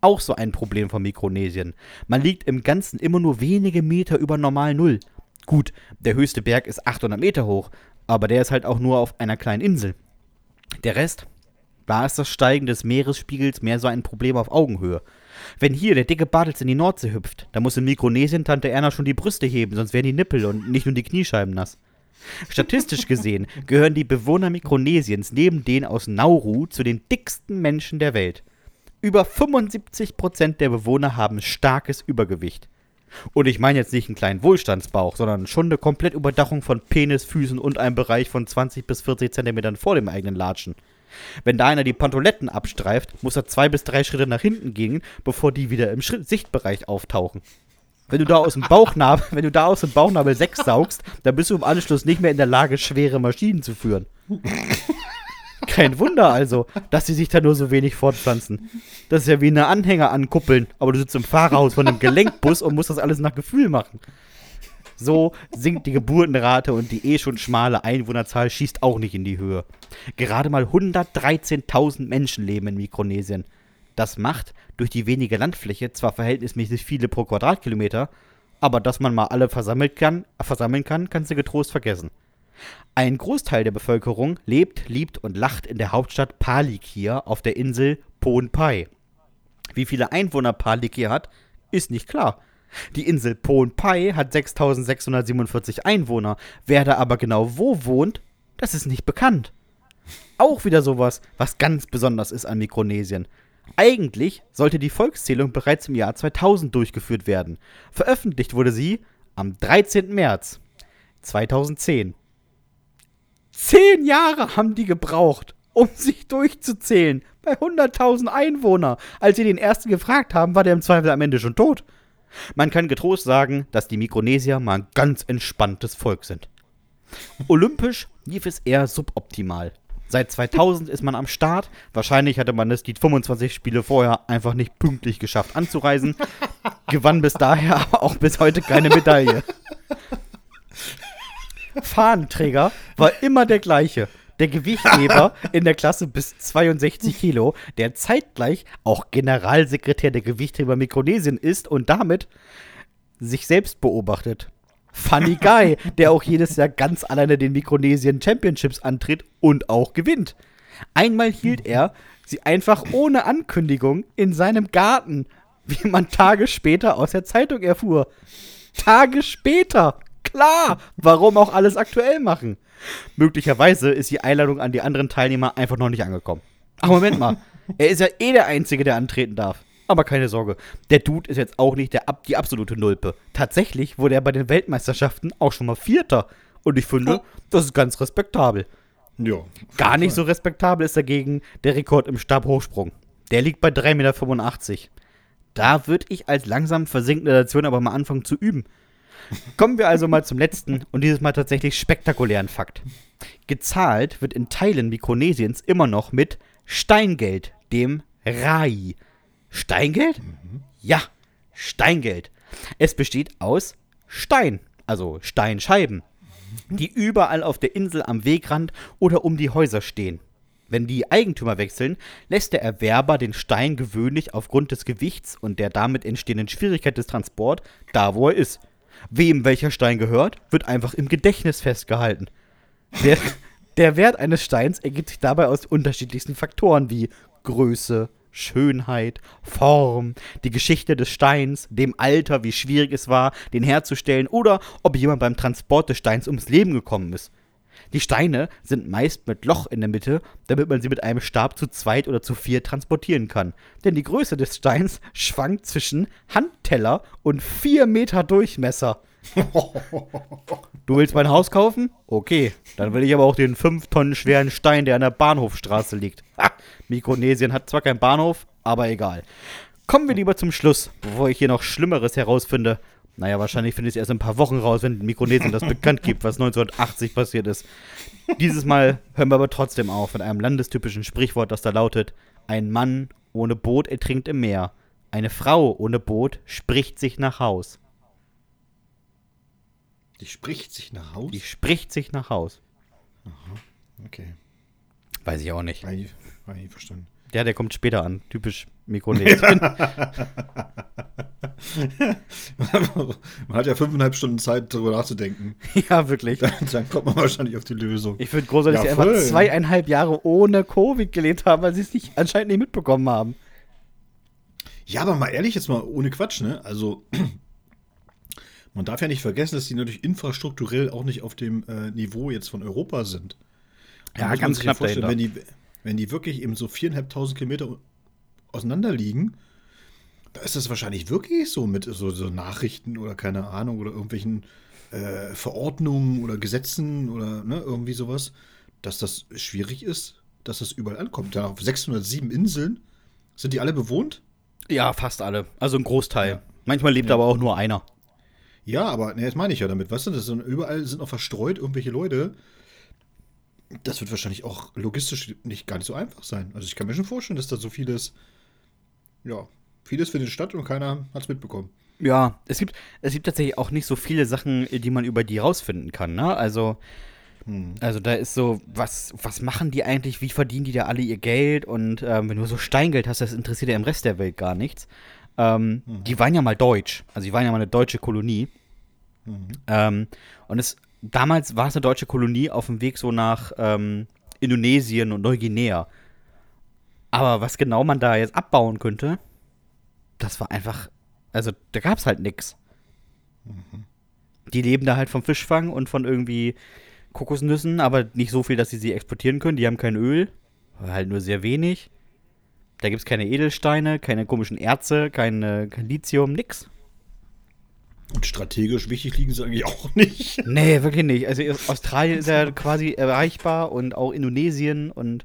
Auch so ein Problem von Mikronesien. Man liegt im Ganzen immer nur wenige Meter über normal Null. Gut, der höchste Berg ist 800 Meter hoch, aber der ist halt auch nur auf einer kleinen Insel. Der Rest, da ist das Steigen des Meeresspiegels mehr so ein Problem auf Augenhöhe. Wenn hier der dicke Bartels in die Nordsee hüpft, dann muss in Mikronesien Tante Erna schon die Brüste heben, sonst werden die Nippel und nicht nur die Kniescheiben nass. Statistisch gesehen gehören die Bewohner Mikronesiens neben denen aus Nauru zu den dicksten Menschen der Welt. Über 75% der Bewohner haben starkes Übergewicht. Und ich meine jetzt nicht einen kleinen Wohlstandsbauch, sondern schon eine komplette Überdachung von Penis, Füßen und einem Bereich von 20 bis 40 Zentimetern vor dem eigenen Latschen. Wenn da einer die Pantoletten abstreift, muss er zwei bis drei Schritte nach hinten gehen, bevor die wieder im Sichtbereich auftauchen. Wenn du da aus dem Bauchnabel, wenn du da aus dem Bauchnabel Sex saugst, dann bist du im Anschluss nicht mehr in der Lage, schwere Maschinen zu führen. Kein Wunder also, dass sie sich da nur so wenig fortpflanzen. Das ist ja wie eine Anhänger ankuppeln, aber du sitzt im Fahrerhaus von einem Gelenkbus und musst das alles nach Gefühl machen. So sinkt die Geburtenrate und die eh schon schmale Einwohnerzahl schießt auch nicht in die Höhe. Gerade mal 113.000 Menschen leben in Mikronesien. Das macht durch die wenige Landfläche zwar verhältnismäßig viele pro Quadratkilometer, aber dass man mal alle versammelt kann, versammeln kann, kannst du getrost vergessen. Ein Großteil der Bevölkerung lebt, liebt und lacht in der Hauptstadt Palikir auf der Insel Pohnpei. Wie viele Einwohner Palikir hat, ist nicht klar. Die Insel Pohnpei hat 6647 Einwohner. Wer da aber genau wo wohnt, das ist nicht bekannt. Auch wieder sowas, was ganz besonders ist an Mikronesien. Eigentlich sollte die Volkszählung bereits im Jahr 2000 durchgeführt werden. Veröffentlicht wurde sie am 13. März 2010. Zehn Jahre haben die gebraucht, um sich durchzuzählen. Bei 100.000 Einwohnern. Als sie den ersten gefragt haben, war der im Zweifel am Ende schon tot. Man kann getrost sagen, dass die Mikronesier mal ein ganz entspanntes Volk sind. Olympisch lief es eher suboptimal. Seit 2000 ist man am Start. Wahrscheinlich hatte man es die 25 Spiele vorher einfach nicht pünktlich geschafft anzureisen. Gewann bis daher aber auch bis heute keine Medaille. Fahnenträger war immer der gleiche. Der Gewichtheber in der Klasse bis 62 Kilo, der zeitgleich auch Generalsekretär der Gewichtheber Mikronesien ist und damit sich selbst beobachtet. Funny Guy, der auch jedes Jahr ganz alleine den Mikronesien Championships antritt und auch gewinnt. Einmal hielt er sie einfach ohne Ankündigung in seinem Garten, wie man Tage später aus der Zeitung erfuhr. Tage später! Klar! Warum auch alles aktuell machen? Möglicherweise ist die Einladung an die anderen Teilnehmer einfach noch nicht angekommen. Ach, Moment mal. Er ist ja eh der Einzige, der antreten darf. Aber keine Sorge, der Dude ist jetzt auch nicht der, die absolute Nulpe. Tatsächlich wurde er bei den Weltmeisterschaften auch schon mal Vierter. Und ich finde, das ist ganz respektabel. Ja. Gar nicht so respektabel ist dagegen der Rekord im Stabhochsprung. Der liegt bei 3,85 Meter. Da würde ich als langsam versinkende Nation aber mal anfangen zu üben. Kommen wir also mal zum letzten und dieses Mal tatsächlich spektakulären Fakt. Gezahlt wird in Teilen Mikronesiens immer noch mit Steingeld, dem Rai. Steingeld? Ja, Steingeld. Es besteht aus Stein, also Steinscheiben, die überall auf der Insel am Wegrand oder um die Häuser stehen. Wenn die Eigentümer wechseln, lässt der Erwerber den Stein gewöhnlich aufgrund des Gewichts und der damit entstehenden Schwierigkeit des Transports da, wo er ist. Wem welcher Stein gehört, wird einfach im Gedächtnis festgehalten. Der, der Wert eines Steins ergibt sich dabei aus unterschiedlichsten Faktoren wie Größe, Schönheit, Form, die Geschichte des Steins, dem Alter, wie schwierig es war, den herzustellen oder ob jemand beim Transport des Steins ums Leben gekommen ist. Die Steine sind meist mit Loch in der Mitte, damit man sie mit einem Stab zu zweit oder zu vier transportieren kann. Denn die Größe des Steins schwankt zwischen Handteller und vier Meter Durchmesser. Du willst mein Haus kaufen? Okay, dann will ich aber auch den 5 Tonnen schweren Stein, der an der Bahnhofstraße liegt. Mikronesien hat zwar keinen Bahnhof, aber egal. Kommen wir lieber zum Schluss, bevor ich hier noch Schlimmeres herausfinde. Naja, wahrscheinlich finde ich es erst in ein paar Wochen raus, wenn Mikronesien das bekannt gibt, was 1980 passiert ist. Dieses Mal hören wir aber trotzdem auf mit einem landestypischen Sprichwort, das da lautet: Ein Mann ohne Boot ertrinkt im Meer. Eine Frau ohne Boot spricht sich nach Haus. Die spricht sich nach Haus? Die spricht sich nach Haus. Okay. Weiß ich auch nicht. War ich, ich verstanden. Ja, der kommt später an. Typisch Mikronesien. man hat ja fünfeinhalb Stunden Zeit, darüber nachzudenken. ja, wirklich. Dann, dann kommt man wahrscheinlich auf die Lösung. Ich finde großartig, dass Ja, sie einfach zweieinhalb Jahre ohne Covid gelebt haben, weil sie es nicht, anscheinend nicht mitbekommen haben. Ja, aber mal ehrlich, jetzt mal ohne Quatsch, ne? Also, man darf ja nicht vergessen, dass die natürlich infrastrukturell auch nicht auf dem äh, Niveau jetzt von Europa sind. Da Ja, ganz knapp vorstellen, wenn dahinter. die, wenn die wirklich eben so viereinhalbtausend Kilometer auseinander liegen, da ist das wahrscheinlich wirklich so mit so, so Nachrichten oder keine Ahnung oder irgendwelchen äh, Verordnungen oder Gesetzen oder ne, irgendwie sowas, dass das schwierig ist, dass das überall ankommt. Da auf 607 Inseln, sind die alle bewohnt? Ja, fast alle. Also ein Großteil. Manchmal lebt aber auch nur einer. Ja, aber ne, das meine ich ja damit, weißt du, das sind, überall sind noch verstreut irgendwelche Leute. Das wird wahrscheinlich auch logistisch nicht gar nicht so einfach sein. Also ich kann mir schon vorstellen, dass da so vieles, ja, vieles findet statt und keiner hat es mitbekommen. Ja, es gibt, es gibt tatsächlich auch nicht so viele Sachen, die man über die rausfinden kann, ne? Also, Hm. also da ist so, was, was machen die eigentlich, wie verdienen die da alle ihr Geld? Und ähm, wenn du so Steingeld hast, das interessiert ja im Rest der Welt gar nichts. Ähm, Die waren ja mal deutsch, also die waren ja mal eine deutsche Kolonie. Ähm, und es, damals war es eine deutsche Kolonie auf dem Weg so nach ähm, Indonesien und Neuguinea. Aber was genau man da jetzt abbauen könnte, das war einfach, also da gab es halt nix. Die leben da halt vom Fischfang und von irgendwie Kokosnüssen, aber nicht so viel, dass sie sie exportieren können. Die haben kein Öl, halt nur sehr wenig. Da gibt es keine Edelsteine, keine komischen Erze, keine, kein Lithium, nix. Und strategisch wichtig liegen sie eigentlich auch nicht. Nee, wirklich nicht. Also Australien ist ja quasi erreichbar und auch Indonesien und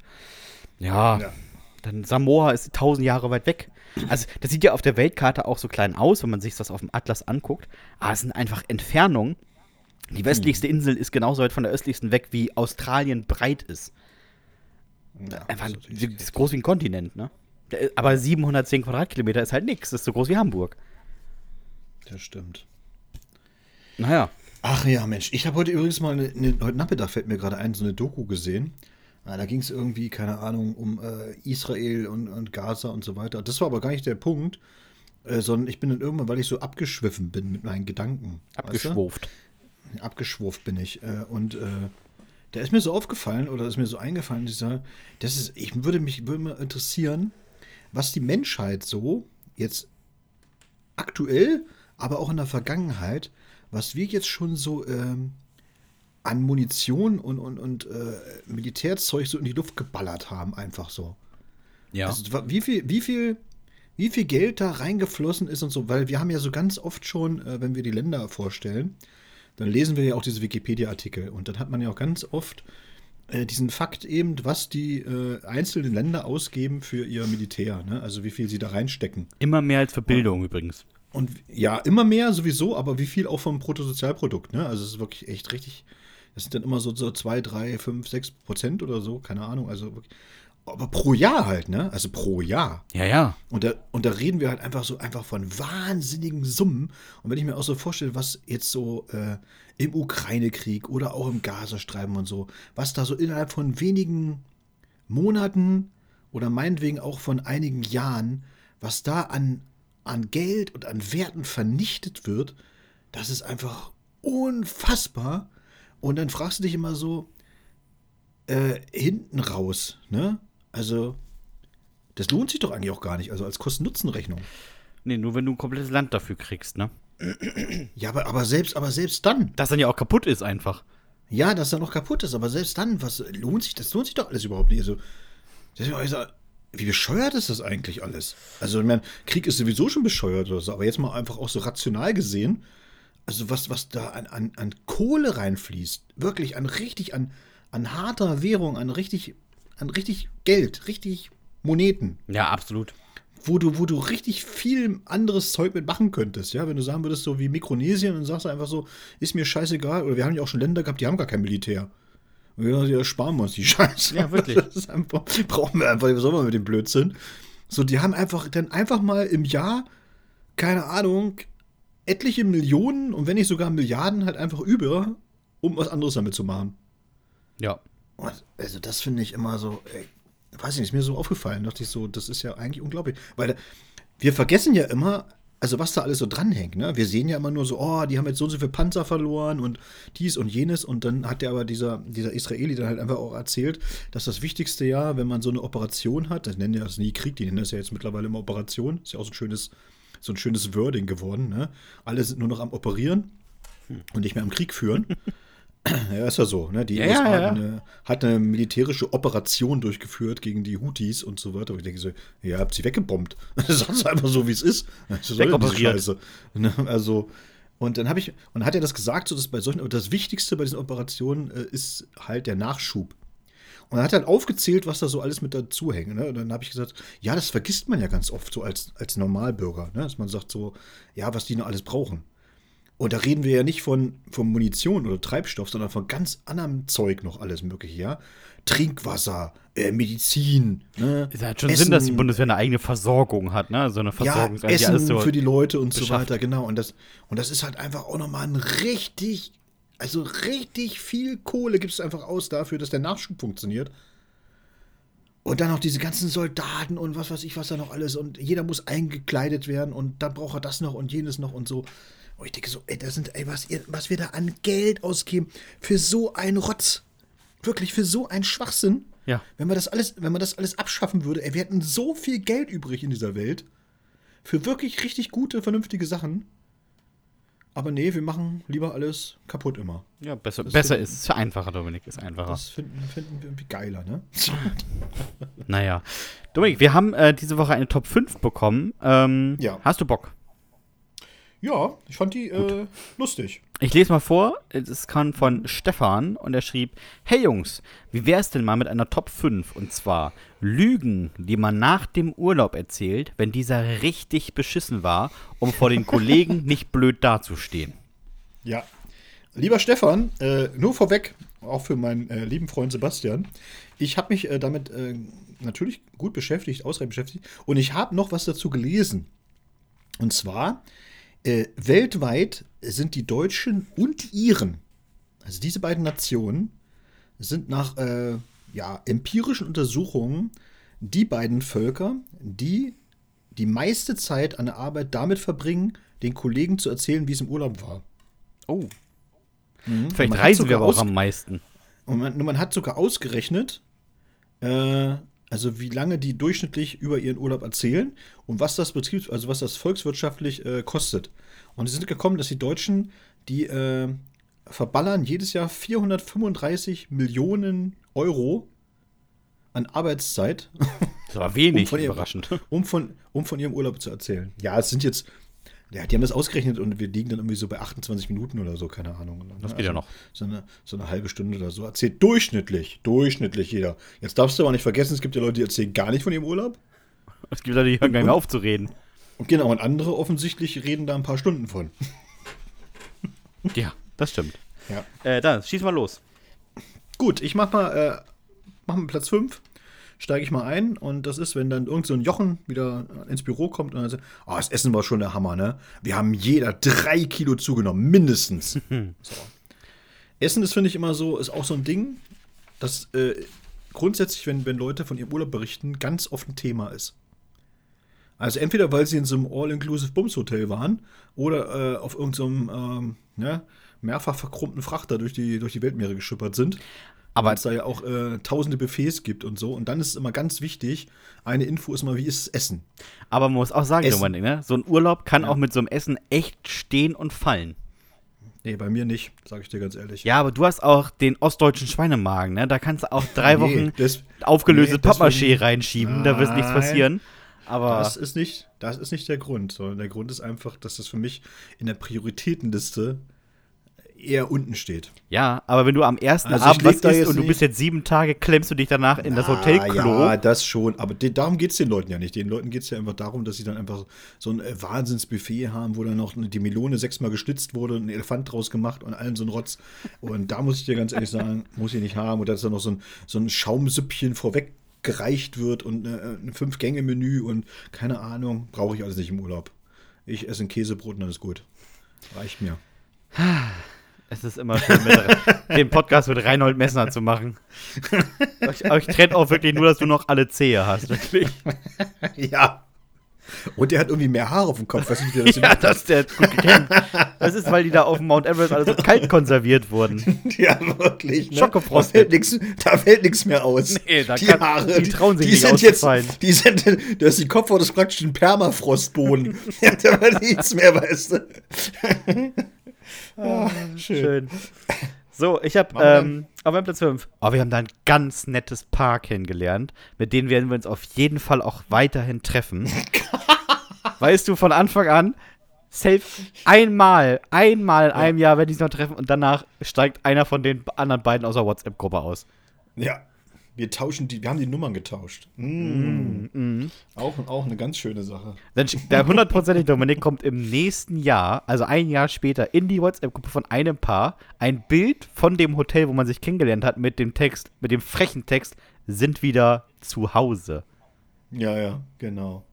ja, Ja. dann Samoa ist tausend Jahre weit weg. Also das sieht ja auf der Weltkarte auch so klein aus, wenn man sich das auf dem Atlas anguckt. Aber es sind einfach Entfernungen. Die westlichste Insel ist genauso weit von der östlichsten weg, wie Australien breit ist. Ja, Einfach das ist groß wie ein Kontinent, ne? Der- Aber 710 Quadratkilometer ist halt nix. Das ist so groß wie Hamburg. das stimmt. Naja. Ach ja, Mensch, ich habe heute übrigens mal, eine, eine, heute Nachmittag fällt mir gerade ein, so eine Doku gesehen. Da ging es irgendwie, keine Ahnung, um äh, Israel und, und Gaza und so weiter. Das war aber gar nicht der Punkt, äh, sondern ich bin dann irgendwann, weil ich so abgeschwiffen bin mit meinen Gedanken. weißt du? Abgeschwurft. abgeschwurft bin ich. Äh, und äh, da ist mir so aufgefallen oder ist mir so eingefallen, dieser, das ist, ich würde mich würde mal interessieren, was die Menschheit so jetzt aktuell, aber auch in der Vergangenheit, was wir jetzt schon so ähm, an Munition und, und, und äh, Militärzeug so in die Luft geballert haben, einfach so. Ja. Also wie viel, wie viel, wie viel Geld da reingeflossen ist und so, weil wir haben ja so ganz oft schon, äh, wenn wir die Länder vorstellen, dann lesen wir ja auch diese Wikipedia-Artikel und dann hat man ja auch ganz oft äh, diesen Fakt eben, was die äh, einzelnen Länder ausgeben für ihr Militär, ne? also wie viel sie da reinstecken. Immer mehr als für Bildung übrigens. Und ja, immer mehr sowieso, aber wie viel auch vom Bruttosozialprodukt, ne? Also es ist wirklich echt richtig. Das sind dann immer so, so 2, 3, 5, 6 Prozent oder so, keine Ahnung. Also wirklich. Aber pro Jahr halt, ne? Also pro Jahr. Ja, ja. Und da, und da reden wir halt einfach so einfach von wahnsinnigen Summen. Und wenn ich mir auch so vorstelle, was jetzt so äh, im Ukraine-Krieg oder auch im Gazastreifen und so, was da so innerhalb von wenigen Monaten oder meinetwegen auch von einigen Jahren, was da an, an Geld und an Werten vernichtet wird, das ist einfach unfassbar. Und dann fragst du dich immer so, äh, hinten raus, ne? Also, das lohnt sich doch eigentlich auch gar nicht, also als Kosten-Nutzen-Rechnung. Nee, nur wenn du ein komplettes Land dafür kriegst, ne? Ja, aber, aber selbst, aber selbst dann. Das dann ja auch kaputt ist einfach. Ja, dass er noch kaputt ist, aber selbst dann, was lohnt sich, das lohnt sich doch alles überhaupt nicht. Also, das ist ja wie bescheuert ist das eigentlich alles? Also, ich meine, Krieg ist sowieso schon bescheuert oder so, aber jetzt mal einfach auch so rational gesehen, also was, was da an, an, an Kohle reinfließt, wirklich an richtig, an, an harter Währung, an richtig, an richtig Geld, richtig Moneten. Ja, absolut. wo du, wo du richtig viel anderes Zeug mitmachen könntest, ja, wenn du sagen würdest, so wie Mikronesien und sagst einfach so, ist mir scheißegal, oder wir haben ja auch schon Länder gehabt, die haben gar kein Militär. Sagen, ja, sparen wir uns die Scheiße. Ja, wirklich. Das ist einfach, brauchen wir einfach, was soll man mit dem Blödsinn? So, die haben einfach dann einfach mal im Jahr, keine Ahnung, etliche Millionen und wenn nicht sogar Milliarden halt einfach über, um was anderes damit zu machen. Ja. Und also das finde ich immer so, ey, weiß ich nicht, ist mir so aufgefallen, dachte ich so, das ist ja eigentlich unglaublich. Weil wir vergessen ja immer, also was da alles so dranhängt, ne? Wir sehen ja immer nur so, oh, die haben jetzt so und so viel Panzer verloren und dies und jenes. Und dann hat ja aber dieser, dieser Israeli dann halt einfach auch erzählt, dass das Wichtigste ja, wenn man so eine Operation hat, das nennen ja das nie Krieg, die nennen das ja jetzt mittlerweile immer Operation, ist ja auch so ein schönes, so ein schönes Wording geworden, ne? Alle sind nur noch am Operieren und nicht mehr am Krieg führen. Ja, ist ja so. Ne? Die Ja, USA ja, ja. Hat, eine, hat eine militärische Operation durchgeführt gegen die Houthis und so weiter. Und ich denke so, ja, ihr habt sie weggebombt. Sag's einfach so, wie es ist. Wegoperiert. Scheiße? Ne? Also, und dann habe ich, und dann hat er das gesagt, so dass bei solchen, das Wichtigste bei diesen Operationen äh, ist halt der Nachschub. Und er hat halt aufgezählt, was da so alles mit dazu hängt. Ne? Und dann habe ich gesagt, ja, das vergisst man ja ganz oft so als, als Normalbürger, ne? dass man sagt so, ja, was die noch alles brauchen. Und da reden wir ja nicht von, von Munition oder Treibstoff, sondern von ganz anderem Zeug noch alles mögliche, ja. Trinkwasser, äh, Medizin. Ne? Es hat schon Sinn, dass die Bundeswehr eine eigene Versorgung hat, ne? So eine Versorgung. Ja, Essen so für die Leute und beschafft. so weiter, genau. Und das, und das ist halt einfach auch nochmal ein richtig, also richtig viel Kohle gibt es einfach aus dafür, dass der Nachschub funktioniert. Und dann noch diese ganzen Soldaten und was weiß ich, was da noch alles. Und jeder muss eingekleidet werden und dann braucht er das noch und jenes noch und so. Und ich denke so, ey, das sind, ey, was, was wir da an Geld ausgeben für so einen Rotz. Wirklich für so einen Schwachsinn. Ja. Wenn man das alles, wenn man das alles abschaffen würde, ey, wir hätten so viel Geld übrig in dieser Welt. Für wirklich richtig gute, vernünftige Sachen. Aber nee, wir machen lieber alles kaputt immer. Ja, besser, besser ist. Ist einfacher, Dominik, ist einfacher. Das finden, finden wir irgendwie geiler, ne? naja. Dominik, wir haben äh, diese Woche eine Top 5 bekommen. Ähm, ja. Hast du Bock? Ja, ich fand die äh, lustig. Ich lese mal vor, es kam von Stefan und er schrieb: Hey Jungs, wie wär's denn mal mit einer Top 5? Und zwar Lügen, die man nach dem Urlaub erzählt, wenn dieser richtig beschissen war, um vor den Kollegen nicht blöd dazustehen. Ja. Lieber Stefan, äh, nur vorweg, auch für meinen äh, lieben Freund Sebastian, ich habe mich äh, damit äh, natürlich gut beschäftigt, ausreichend beschäftigt und ich habe noch was dazu gelesen. Und zwar äh, weltweit sind die Deutschen und die Iren, also diese beiden Nationen, sind nach äh, ja, empirischen Untersuchungen die beiden Völker, die die meiste Zeit an der Arbeit damit verbringen, den Kollegen zu erzählen, wie es im Urlaub war. Oh. Mhm. Vielleicht reisen wir aber auch am meisten. Und man, man hat sogar ausgerechnet, äh, also wie lange die durchschnittlich über ihren Urlaub erzählen und was das Betriebs-, also was das volkswirtschaftlich äh, kostet. Und sie sind gekommen, dass die Deutschen, die äh, verballern jedes Jahr 435 Millionen Euro an Arbeitszeit. Das war wenig, um ihrem, überraschend. Um von, um von ihrem Urlaub zu erzählen. Ja, es sind jetzt, ja, die haben das ausgerechnet und wir liegen dann irgendwie so bei 28 Minuten oder so, keine Ahnung. Das geht also ja noch. So eine, so eine halbe Stunde oder so. Erzählt durchschnittlich, durchschnittlich jeder. Jetzt darfst du aber nicht vergessen, es gibt ja Leute, die erzählen gar nicht von ihrem Urlaub. Es gibt Leute, die hören gar nicht mehr aufzureden. Und genau, und andere offensichtlich reden da ein paar Stunden von. ja, das stimmt. Ja. Äh, dann, schieß mal los. Gut, ich mach mal, äh, mach mal Platz 5 steige ich mal ein und das ist, wenn dann irgend so ein Jochen wieder ins Büro kommt und dann sagt, oh, das Essen war schon der Hammer, ne? Wir haben jeder drei Kilo zugenommen, mindestens. so. Essen ist, finde ich, immer so, ist auch so ein Ding, das äh, grundsätzlich, wenn, wenn Leute von ihrem Urlaub berichten, ganz oft ein Thema ist. Also entweder, weil sie in so einem All-Inclusive Bums-Hotel waren oder äh, auf irgendeinem so ähm, ja, mehrfach verkrummten Frachter durch die, durch die Weltmeere geschippert sind. Aber es da ja auch äh, tausende Buffets gibt und so. Und dann ist es immer ganz wichtig, eine Info ist mal, wie ist das Essen? Aber man muss auch sagen, Dominik, ne? so ein Urlaub kann ja. auch mit so einem Essen echt stehen und fallen. Nee, bei mir nicht, sage ich dir ganz ehrlich. Ja, aber du hast auch den ostdeutschen Schweinemagen, ne? Da kannst du auch drei nee, Wochen das, aufgelöste nee, Pappmaché reinschieben, nein, da wird nichts passieren. Aber das ist nicht, das ist nicht der Grund, sondern der Grund ist einfach, dass das für mich in der Prioritätenliste eher unten steht. Ja, aber wenn du am ersten also Abend was isst und du bist jetzt sieben Tage, klemmst du dich danach in Na, das Hotelklo. Ja, das schon. Aber den, darum geht es den Leuten ja nicht. Den Leuten geht es ja einfach darum, dass sie dann einfach so ein äh, Wahnsinnsbuffet haben, wo dann noch die Melone sechsmal geschnitzt wurde, ein Elefant draus gemacht und allen so ein Rotz. Und da muss ich dir ganz ehrlich sagen, muss ich nicht haben. Und da ist dann noch so ein, so ein Schaumsüppchen vorweg gereicht wird und äh, ein Fünf-Gänge-Menü und keine Ahnung, brauche ich alles nicht im Urlaub. Ich esse ein Käsebrot und dann ist gut. Reicht mir. Es ist immer schön, mit den Podcast mit Reinhold Messner zu machen. Aber ich trenne auch wirklich nur, dass du noch alle Zehe hast, wirklich. Ja. Und der hat irgendwie mehr Haare auf dem Kopf. Weiß nicht, das ja, das der hat gut gekämpft. Das ist, weil die da auf dem Mount Everest alle so kalt konserviert wurden. Ja, wirklich. Ne? Schokofrost. Da fällt nichts mehr aus. Nee, da die kann, Haare, die trauen sich die nicht sind jetzt, Die sind, das ist die Kopfhaut ist praktisch ein Permafrostboden. ja, da war nichts mehr, weißt du. Ah, schön. schön. So, ich habe ähm, auf meinem Platz 5. Oh, wir haben da ein ganz nettes Paar kennengelernt. Mit denen werden wir uns auf jeden Fall auch weiterhin treffen. weißt du, von Anfang an, safe einmal, einmal in ja. einem Jahr werden die sich noch treffen und danach steigt einer von den anderen beiden aus der WhatsApp-Gruppe aus. Ja. Wir tauschen die, wir haben die Nummern getauscht. Mm. Mhm. Auch, auch eine ganz schöne Sache. Dann der hundertprozentige Dominik kommt im nächsten Jahr, also ein Jahr später, in die WhatsApp-Gruppe von einem Paar ein Bild von dem Hotel, wo man sich kennengelernt hat, mit dem Text, mit dem frechen Text, sind wieder zu Hause. Ja, ja, genau.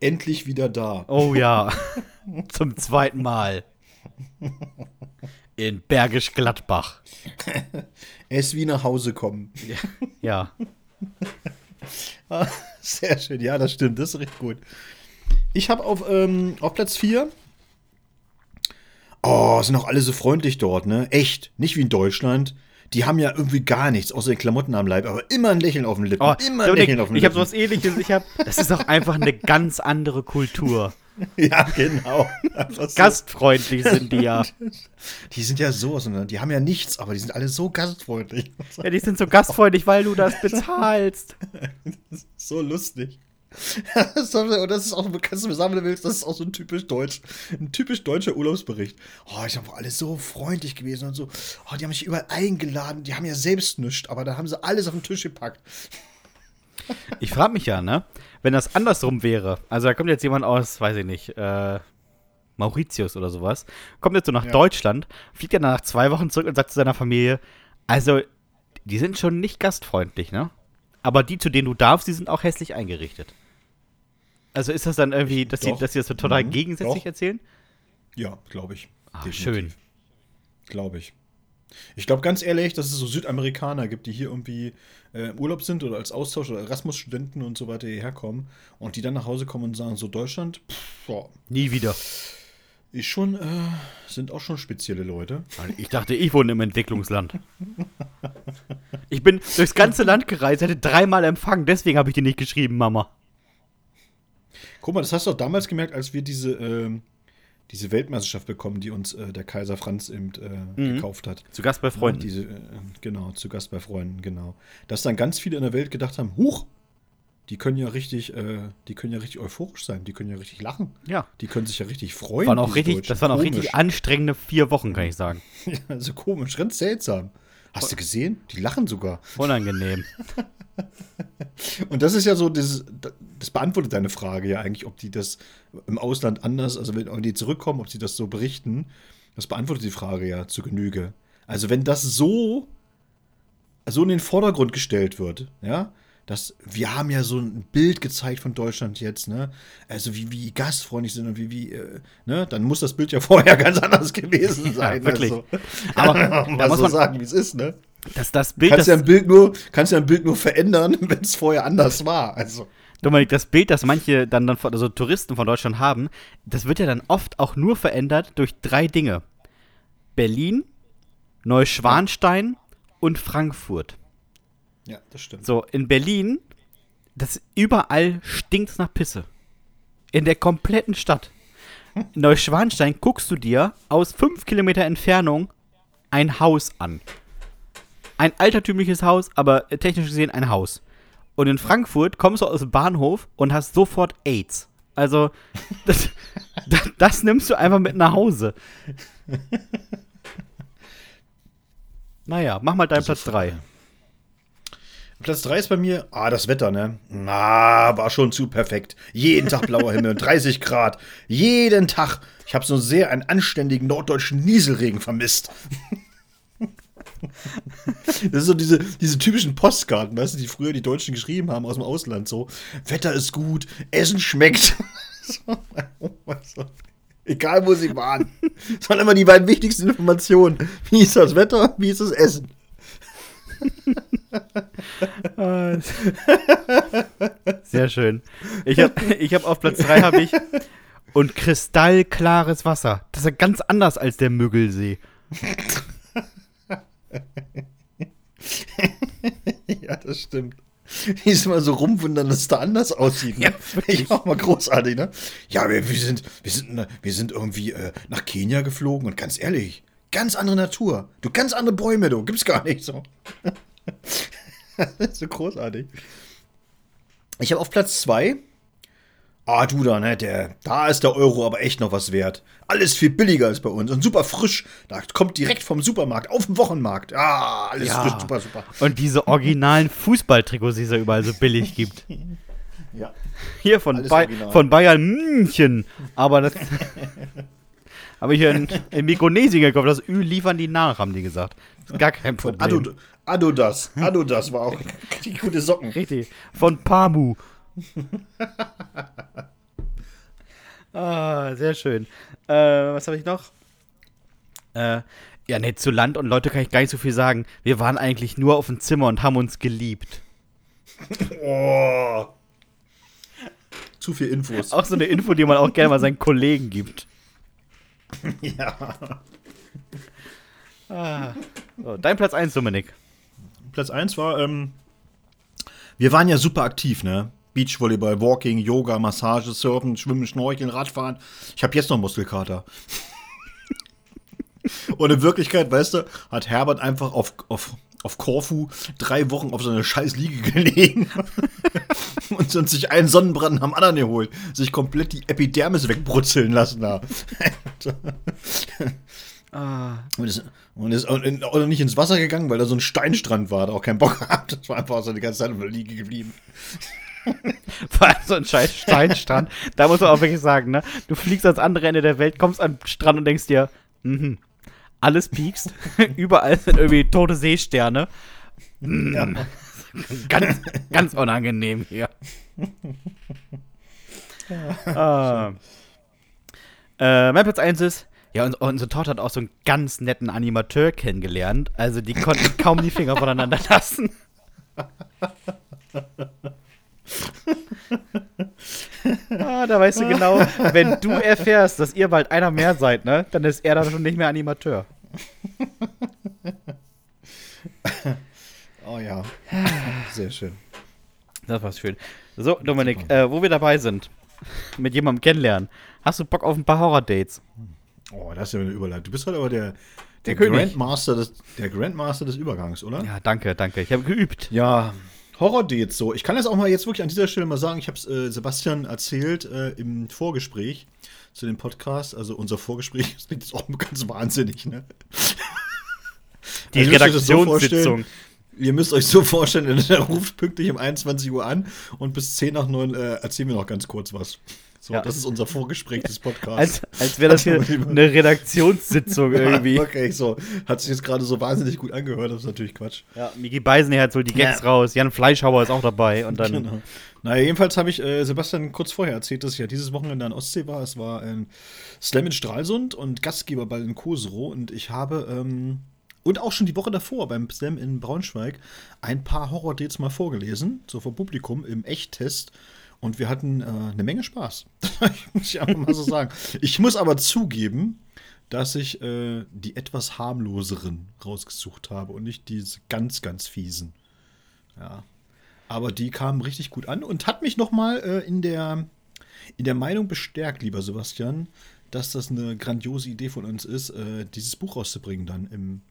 Endlich wieder da. Oh ja. Zum zweiten Mal. In Bergisch Gladbach. Es wie nach Hause kommen. Ja. Ah, Sehr schön, ja, das stimmt, das ist richtig gut. Ich habe auf, ähm, auf Platz 4. Oh, sind auch alle so freundlich dort, ne? Echt, nicht wie in Deutschland. Die haben ja irgendwie gar nichts, außer den Klamotten am Leib, aber immer ein Lächeln auf den Lippen. Oh, immer ein Lächeln auf den ich habe Lippen. sowas ähnliches. Ich hab, das ist auch einfach eine ganz andere Kultur. Ja, genau. So. Gastfreundlich sind die ja. Die sind ja so, sondern die haben ja nichts, aber die sind alle so gastfreundlich. Ja, die sind so gastfreundlich, weil du das bezahlst. So lustig. Das ist doch- Und das ist auch, kannst du mir sagen, wenn du willst, das ist auch so ein typisch deutsch, ein typisch deutscher Urlaubsbericht. Oh, ich habe alle so freundlich gewesen und so. Oh, die haben mich überall eingeladen, die haben ja selbst nichts, aber da haben sie alles auf den Tisch gepackt. Ich frage mich ja, ne? Wenn das andersrum wäre, also da kommt jetzt jemand aus, weiß ich nicht, äh, Mauritius oder sowas, kommt jetzt so nach Ja. Deutschland, fliegt dann nach zwei Wochen zurück und sagt zu seiner Familie, also, die sind schon nicht gastfreundlich, ne? Aber die, zu denen du darfst, die sind auch hässlich eingerichtet. Also ist das dann irgendwie, dass sie, Doch. dass sie das so total Mhm, gegensätzlich doch. erzählen? Ja, glaube ich. Definitiv. schön. Glaube ich. Ich glaube ganz ehrlich, dass es so Südamerikaner gibt, die hier irgendwie äh, im Urlaub sind oder als Austausch- oder Erasmus-Studenten und so weiter hierher kommen und die dann nach Hause kommen und sagen, so Deutschland, pff, ja, Nie wieder. ist schon, äh, sind auch schon spezielle Leute. Ich dachte, ich wohne im Entwicklungsland. Ich bin durchs ganze Land gereist, hätte dreimal empfangen, deswegen habe ich dir nicht geschrieben, Mama. Guck mal, das hast du auch damals gemerkt, als wir diese, ähm, diese Weltmeisterschaft bekommen, die uns äh, der Kaiser Franz eben äh, Mhm. gekauft hat. Zu Gast bei Freunden. Diese, äh, genau, zu Gast bei Freunden, genau. Dass dann ganz viele in der Welt gedacht haben, huch, die können ja richtig, äh, die können ja richtig euphorisch sein, die können ja richtig lachen. Ja. Die können sich ja richtig freuen. Waren auch richtig, Deutschen. das waren auch Komisch. richtig anstrengende vier Wochen, kann ich sagen. Ja, also komisch, ganz seltsam. Hast du gesehen? Die lachen sogar. Unangenehm. Und das ist ja so, das, das beantwortet deine Frage ja eigentlich, ob die das im Ausland anders, also wenn wenn die zurückkommen, ob sie das so berichten. Das beantwortet die Frage ja zu Genüge. Also wenn das so, so in den Vordergrund gestellt wird, ja, dass wir haben ja so ein Bild gezeigt von Deutschland jetzt, ne? Also wie, wie gastfreundlich sind und wie, wie, äh, ne? Dann muss das Bild ja vorher ganz anders gewesen sein. wirklich. Also, Aber da muss so man, sagen, wie es ist, ne? dass das Bild, Kannst ja das, ein Bild nur, kannst ja ein Bild nur verändern, wenn es vorher anders war. Also. Dominik, das Bild, das manche dann, dann von- also Touristen von Deutschland haben, das wird ja dann oft auch nur verändert durch drei Dinge. Berlin, Neuschwanstein und Frankfurt. Ja, das stimmt. So, in Berlin, das überall stinkt nach Pisse. In der kompletten Stadt. In Neuschwanstein guckst du dir aus fünf Kilometer Entfernung ein Haus an. Ein altertümliches Haus, aber technisch gesehen ein Haus. Und in Frankfurt kommst du aus dem Bahnhof und hast sofort AIDS. Also, das, das, das nimmst du einfach mit nach Hause. Naja, mach mal deinen Platz 3. Platz 3 ist bei mir, ah, das Wetter, ne? Na, war schon zu perfekt. Jeden Tag blauer Himmel, 30 Grad. Jeden Tag. Ich habe so sehr einen anständigen norddeutschen Nieselregen vermisst. Das ist so diese, diese typischen Postkarten, weißt du, die früher die Deutschen geschrieben haben aus dem Ausland. So, Wetter ist gut, Essen schmeckt. So, so. Egal, wo sie waren. Das waren immer die beiden wichtigsten Informationen. Wie ist das Wetter, wie ist das Essen? Sehr schön. Ich habe ich hab auf Platz 3 habe ich und kristallklares Wasser. Das ist ja ganz anders als der Müggelsee. Ja, das stimmt. Die ist immer so rumwundern, dass es da anders aussieht. Ne? Ja. Ich auch mal großartig, ne? Ja, wir, wir, sind, wir, sind, wir sind irgendwie äh, nach Kenia geflogen und ganz ehrlich, ganz andere Natur. Du, ganz andere Bäume, du. Gibt's gar nicht so. das ist so großartig. Ich habe auf Platz zwei Ah, du da, ne, der, da ist der Euro aber echt noch was wert. Alles viel billiger als bei uns und super frisch. Da kommt direkt vom Supermarkt auf den Wochenmarkt. Ah, alles Ja. super, super. Und diese originalen Fußballtrikots, die es ja überall so billig gibt. Ja. Hier von, original. von Bayern München. Aber das. Habe ich hier in, in Mikronesien gekauft. Das Ü liefern die nach, haben die gesagt. Ist gar kein Problem. Ado, Adodas. Adodas war auch die gute Socken. Richtig. Von Pamu. ah, sehr schön. Äh, was habe ich noch? Äh, ja, nee, zu Land und Leute kann ich gar nicht so viel sagen. Wir waren eigentlich nur auf dem Zimmer und haben uns geliebt. Oh. Zu viel Infos. Auch so eine Info, die man auch gerne mal seinen Kollegen gibt. Ja. Ah. So, dein Platz 1, Dominik. Platz 1 war, ähm, wir waren ja super aktiv, ne? Beachvolleyball, Walking, Yoga, Massage, Surfen, Schwimmen, Schnorcheln, Radfahren. Ich habe jetzt noch Muskelkater. Und in Wirklichkeit, weißt du, hat Herbert einfach auf, auf, auf Korfu drei Wochen auf so eine scheiß Liege gelegen und und sich einen Sonnenbrand am anderen geholt. Sich komplett die Epidermis wegbrutzeln lassen da. Ah. Und ist, und ist auch in- auch nicht ins Wasser gegangen, weil da so ein Steinstrand war, hat auch keinen Bock gehabt. Das war einfach so die ganze Zeit auf der Liege geblieben. Vor allem so ein scheiß Steinstrand. da muss man auch wirklich sagen, ne? Du fliegst ans andere Ende der Welt, kommst an den Strand und denkst dir, mhm, alles piekst. Überall sind irgendwie tote Seesterne. Mm, ganz, ganz unangenehm hier. ah. äh, mein Platz 1 ist, ja, und, unsere Tochter hat auch so einen ganz netten Animateur kennengelernt. Also die konnten kaum die Finger voneinander lassen. Ah, da weißt du genau, wenn du erfährst, dass ihr bald einer mehr seid, ne, dann ist er dann schon nicht mehr Animateur. Oh ja. Sehr schön. Das war's schön. So, Dominik, äh, wo wir dabei sind, mit jemandem kennenlernen, hast du Bock auf ein paar Horror-Dates? Oh, das ist ja eine Überleitung. Du bist halt aber der, der, Der. Grandmaster des, der Grandmaster des Übergangs, oder? Ja, danke, danke. Ich habe geübt. Ja, Horror-Dates so. Ich kann das auch mal jetzt wirklich an dieser Stelle mal sagen. Ich habe es äh, Sebastian erzählt äh, im Vorgespräch zu dem Podcast. Also unser Vorgespräch, das klingt jetzt auch ganz wahnsinnig, ne? Die Also so Redaktionssitzung. Ihr müsst euch so vorstellen, der ruft pünktlich um 21 Uhr an und bis 10 nach 9 äh, erzählen wir noch ganz kurz was. So, Ja. das ist unser Vorgespräch des Podcasts. als als wäre das hier eine Redaktionssitzung irgendwie. Okay, so. Hat sich jetzt gerade so wahnsinnig gut angehört, das ist natürlich Quatsch. Ja, Miki Beisenherz hat so die Gags Ja. raus. Jan Fleischhauer ist auch dabei. Und dann. Genau. Naja, jedenfalls habe ich äh, Sebastian kurz vorher erzählt, dass ich ja dieses Wochenende an Ostsee war. Es war ein Slam in Stralsund und Gastgeberball in Koserow und ich habe ähm, und auch schon die Woche davor beim Slam in Braunschweig ein paar Horror-Dates mal vorgelesen, so vor Publikum im Echttest. Und wir hatten äh, eine Menge Spaß. ich muss ich einfach mal so sagen. Ich muss aber zugeben, dass ich äh, die etwas harmloseren rausgesucht habe und nicht diese ganz, ganz fiesen. Ja. Aber die kamen richtig gut an und hat mich nochmal äh, in, der, in der Meinung bestärkt, lieber Sebastian, dass das eine grandiose Idee von uns ist, äh, dieses Buch rauszubringen dann im,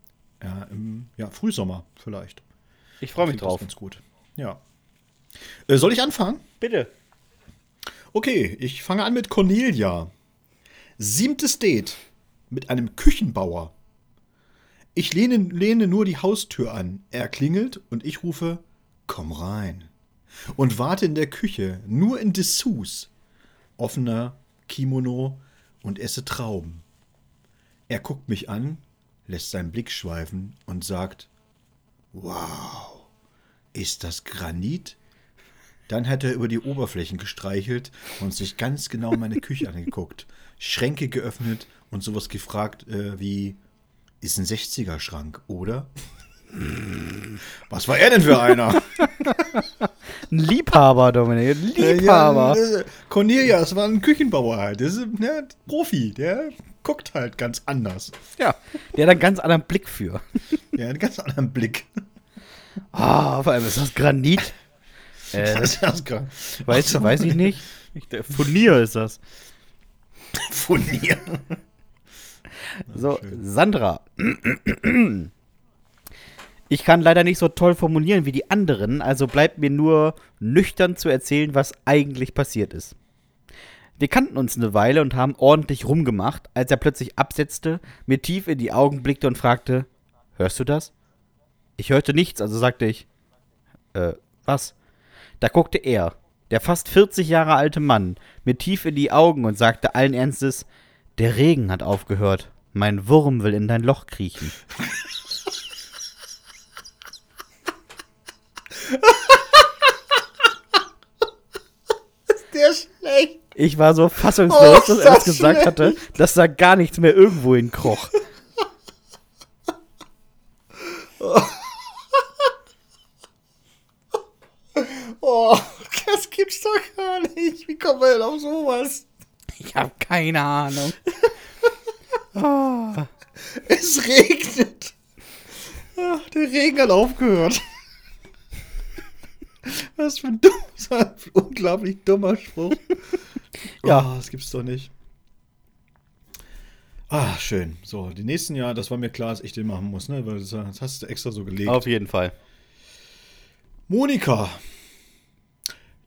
ja, im ja, Frühsommer vielleicht. Ich freue mich Klingt das drauf. Ganz gut. Ja. Äh, soll ich anfangen? Bitte. Okay, ich fange an mit Cornelia. Siebtes Date mit einem Küchenbauer. Ich lehne, lehne nur die Haustür an. Er klingelt und ich rufe, komm rein. Und warte in der Küche, nur in Dessous. Offener Kimono und esse Trauben. Er guckt mich an, lässt seinen Blick schweifen und sagt, wow, ist das Granit? Dann hat er über die Oberflächen gestreichelt und sich ganz genau meine Küche angeguckt, Schränke geöffnet und sowas gefragt äh, wie, ist ein 60er-Schrank, oder? Was war er denn für einer? Ein Liebhaber, Dominik. Ein Liebhaber. Ja, äh, Cornelia, das war ein Küchenbauer halt. Das ist ne, Profi, der guckt halt ganz anders. Ja, der hat einen ganz anderen Blick für. Der hat einen ganz anderen Blick. Ah, vor allem ist das Granit. Äh, Das ist das gar- weißt du, weiß ich nicht. Ich, der Furnier ist das. Furnier. So, Sandra. Ich kann leider nicht so toll formulieren wie die anderen, also bleibt mir nur nüchtern zu erzählen, was eigentlich passiert ist. Wir kannten uns eine Weile und haben ordentlich rumgemacht, als er plötzlich absetzte, mir tief in die Augen blickte und fragte: Hörst du das? Ich hörte nichts, also sagte ich: Äh, was? Da guckte er, der fast 40 Jahre alte Mann, mir tief in die Augen und sagte allen Ernstes: Der Regen hat aufgehört. Mein Wurm will in dein Loch kriechen. Der ist schlecht. Ich war so fassungslos, Oh, dass er das gesagt schlecht. hatte, dass da gar nichts mehr irgendwo hinkroch. Oh, das gibt's doch gar nicht. Wie kommt man denn auf sowas? Ich hab keine Ahnung. Es regnet. Ach, der Regen hat aufgehört. Was für ein dummer, unglaublich dummer Spruch. Ja. Oh, das gibt's doch nicht. Ah, schön. So, die nächsten Jahre, das war mir klar, dass ich den machen muss, ne? Weil das, das hast du extra so gelegt. Auf jeden Fall. Monika,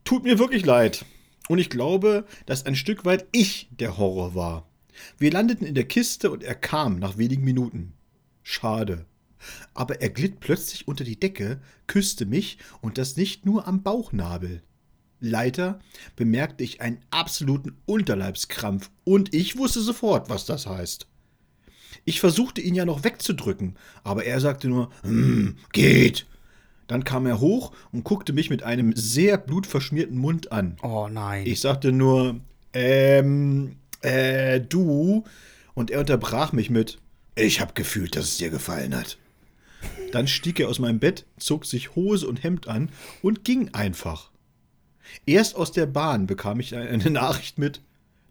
tut mir wirklich leid. Und ich glaube, dass ein Stück weit ich der Horror war. Wir landeten in der Kiste und er kam nach wenigen Minuten. Schade. Aber er glitt plötzlich unter die Decke, küsste mich und das nicht nur am Bauchnabel. Leider bemerkte ich einen absoluten Unterleibskrampf und ich wusste sofort, was das heißt. Ich versuchte ihn ja noch wegzudrücken, aber er sagte nur, hm, geht. Dann kam er hoch und guckte mich mit einem sehr blutverschmierten Mund an. Oh nein. Ich sagte nur, ähm, äh, du. Und er unterbrach mich mit, ich hab gefühlt, dass es dir gefallen hat. Dann stieg er aus meinem Bett, zog sich Hose und Hemd an und ging einfach. Erst aus der Bahn bekam ich eine Nachricht mit,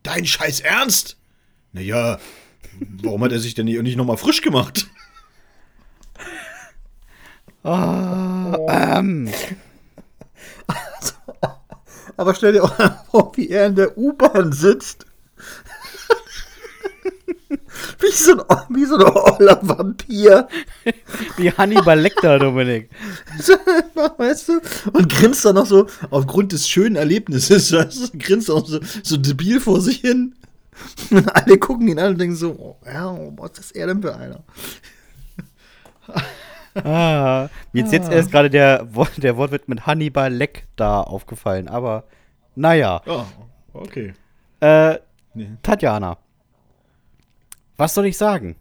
dein Scheiß Ernst? Naja, warum hat er sich denn nicht nochmal frisch gemacht? ähm, Aber stell dir auch mal vor, wie er in der U-Bahn sitzt. wie, so ein, wie so ein oller Vampir. wie Hannibal Lecter, Dominik. weißt du? Und grinst dann noch so aufgrund des schönen Erlebnisses. Weißt du? Grinst auch so, so debil vor sich hin. Und alle gucken ihn an und denken so, oh, ja, was ist er denn für einer? Ah, ist jetzt erst gerade der, Wort- der Wortwitz mit Hannibal Lecter aufgefallen, aber naja. Oh, okay. Äh, Nee. Tatjana. Was soll ich sagen?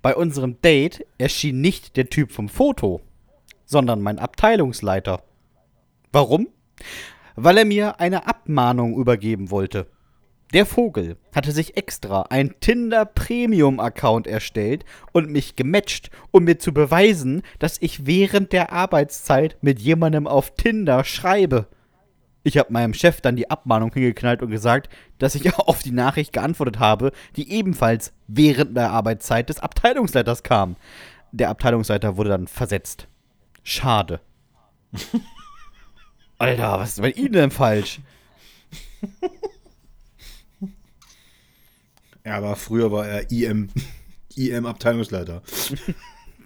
Bei unserem Date erschien nicht der Typ vom Foto, sondern mein Abteilungsleiter. Warum? Weil er mir eine Abmahnung übergeben wollte. Der Vogel hatte sich extra ein Tinder Premium Account erstellt und mich gematcht, um mir zu beweisen, dass ich während der Arbeitszeit mit jemandem auf Tinder schreibe. Ich habe meinem Chef dann die Abmahnung hingeknallt und gesagt, dass ich auf die Nachricht geantwortet habe, die ebenfalls während der Arbeitszeit des Abteilungsleiters kam. Der Abteilungsleiter wurde dann versetzt. Schade. Alter, was ist bei Ihnen denn falsch? Ja, aber früher war er IM, IM-Abteilungsleiter.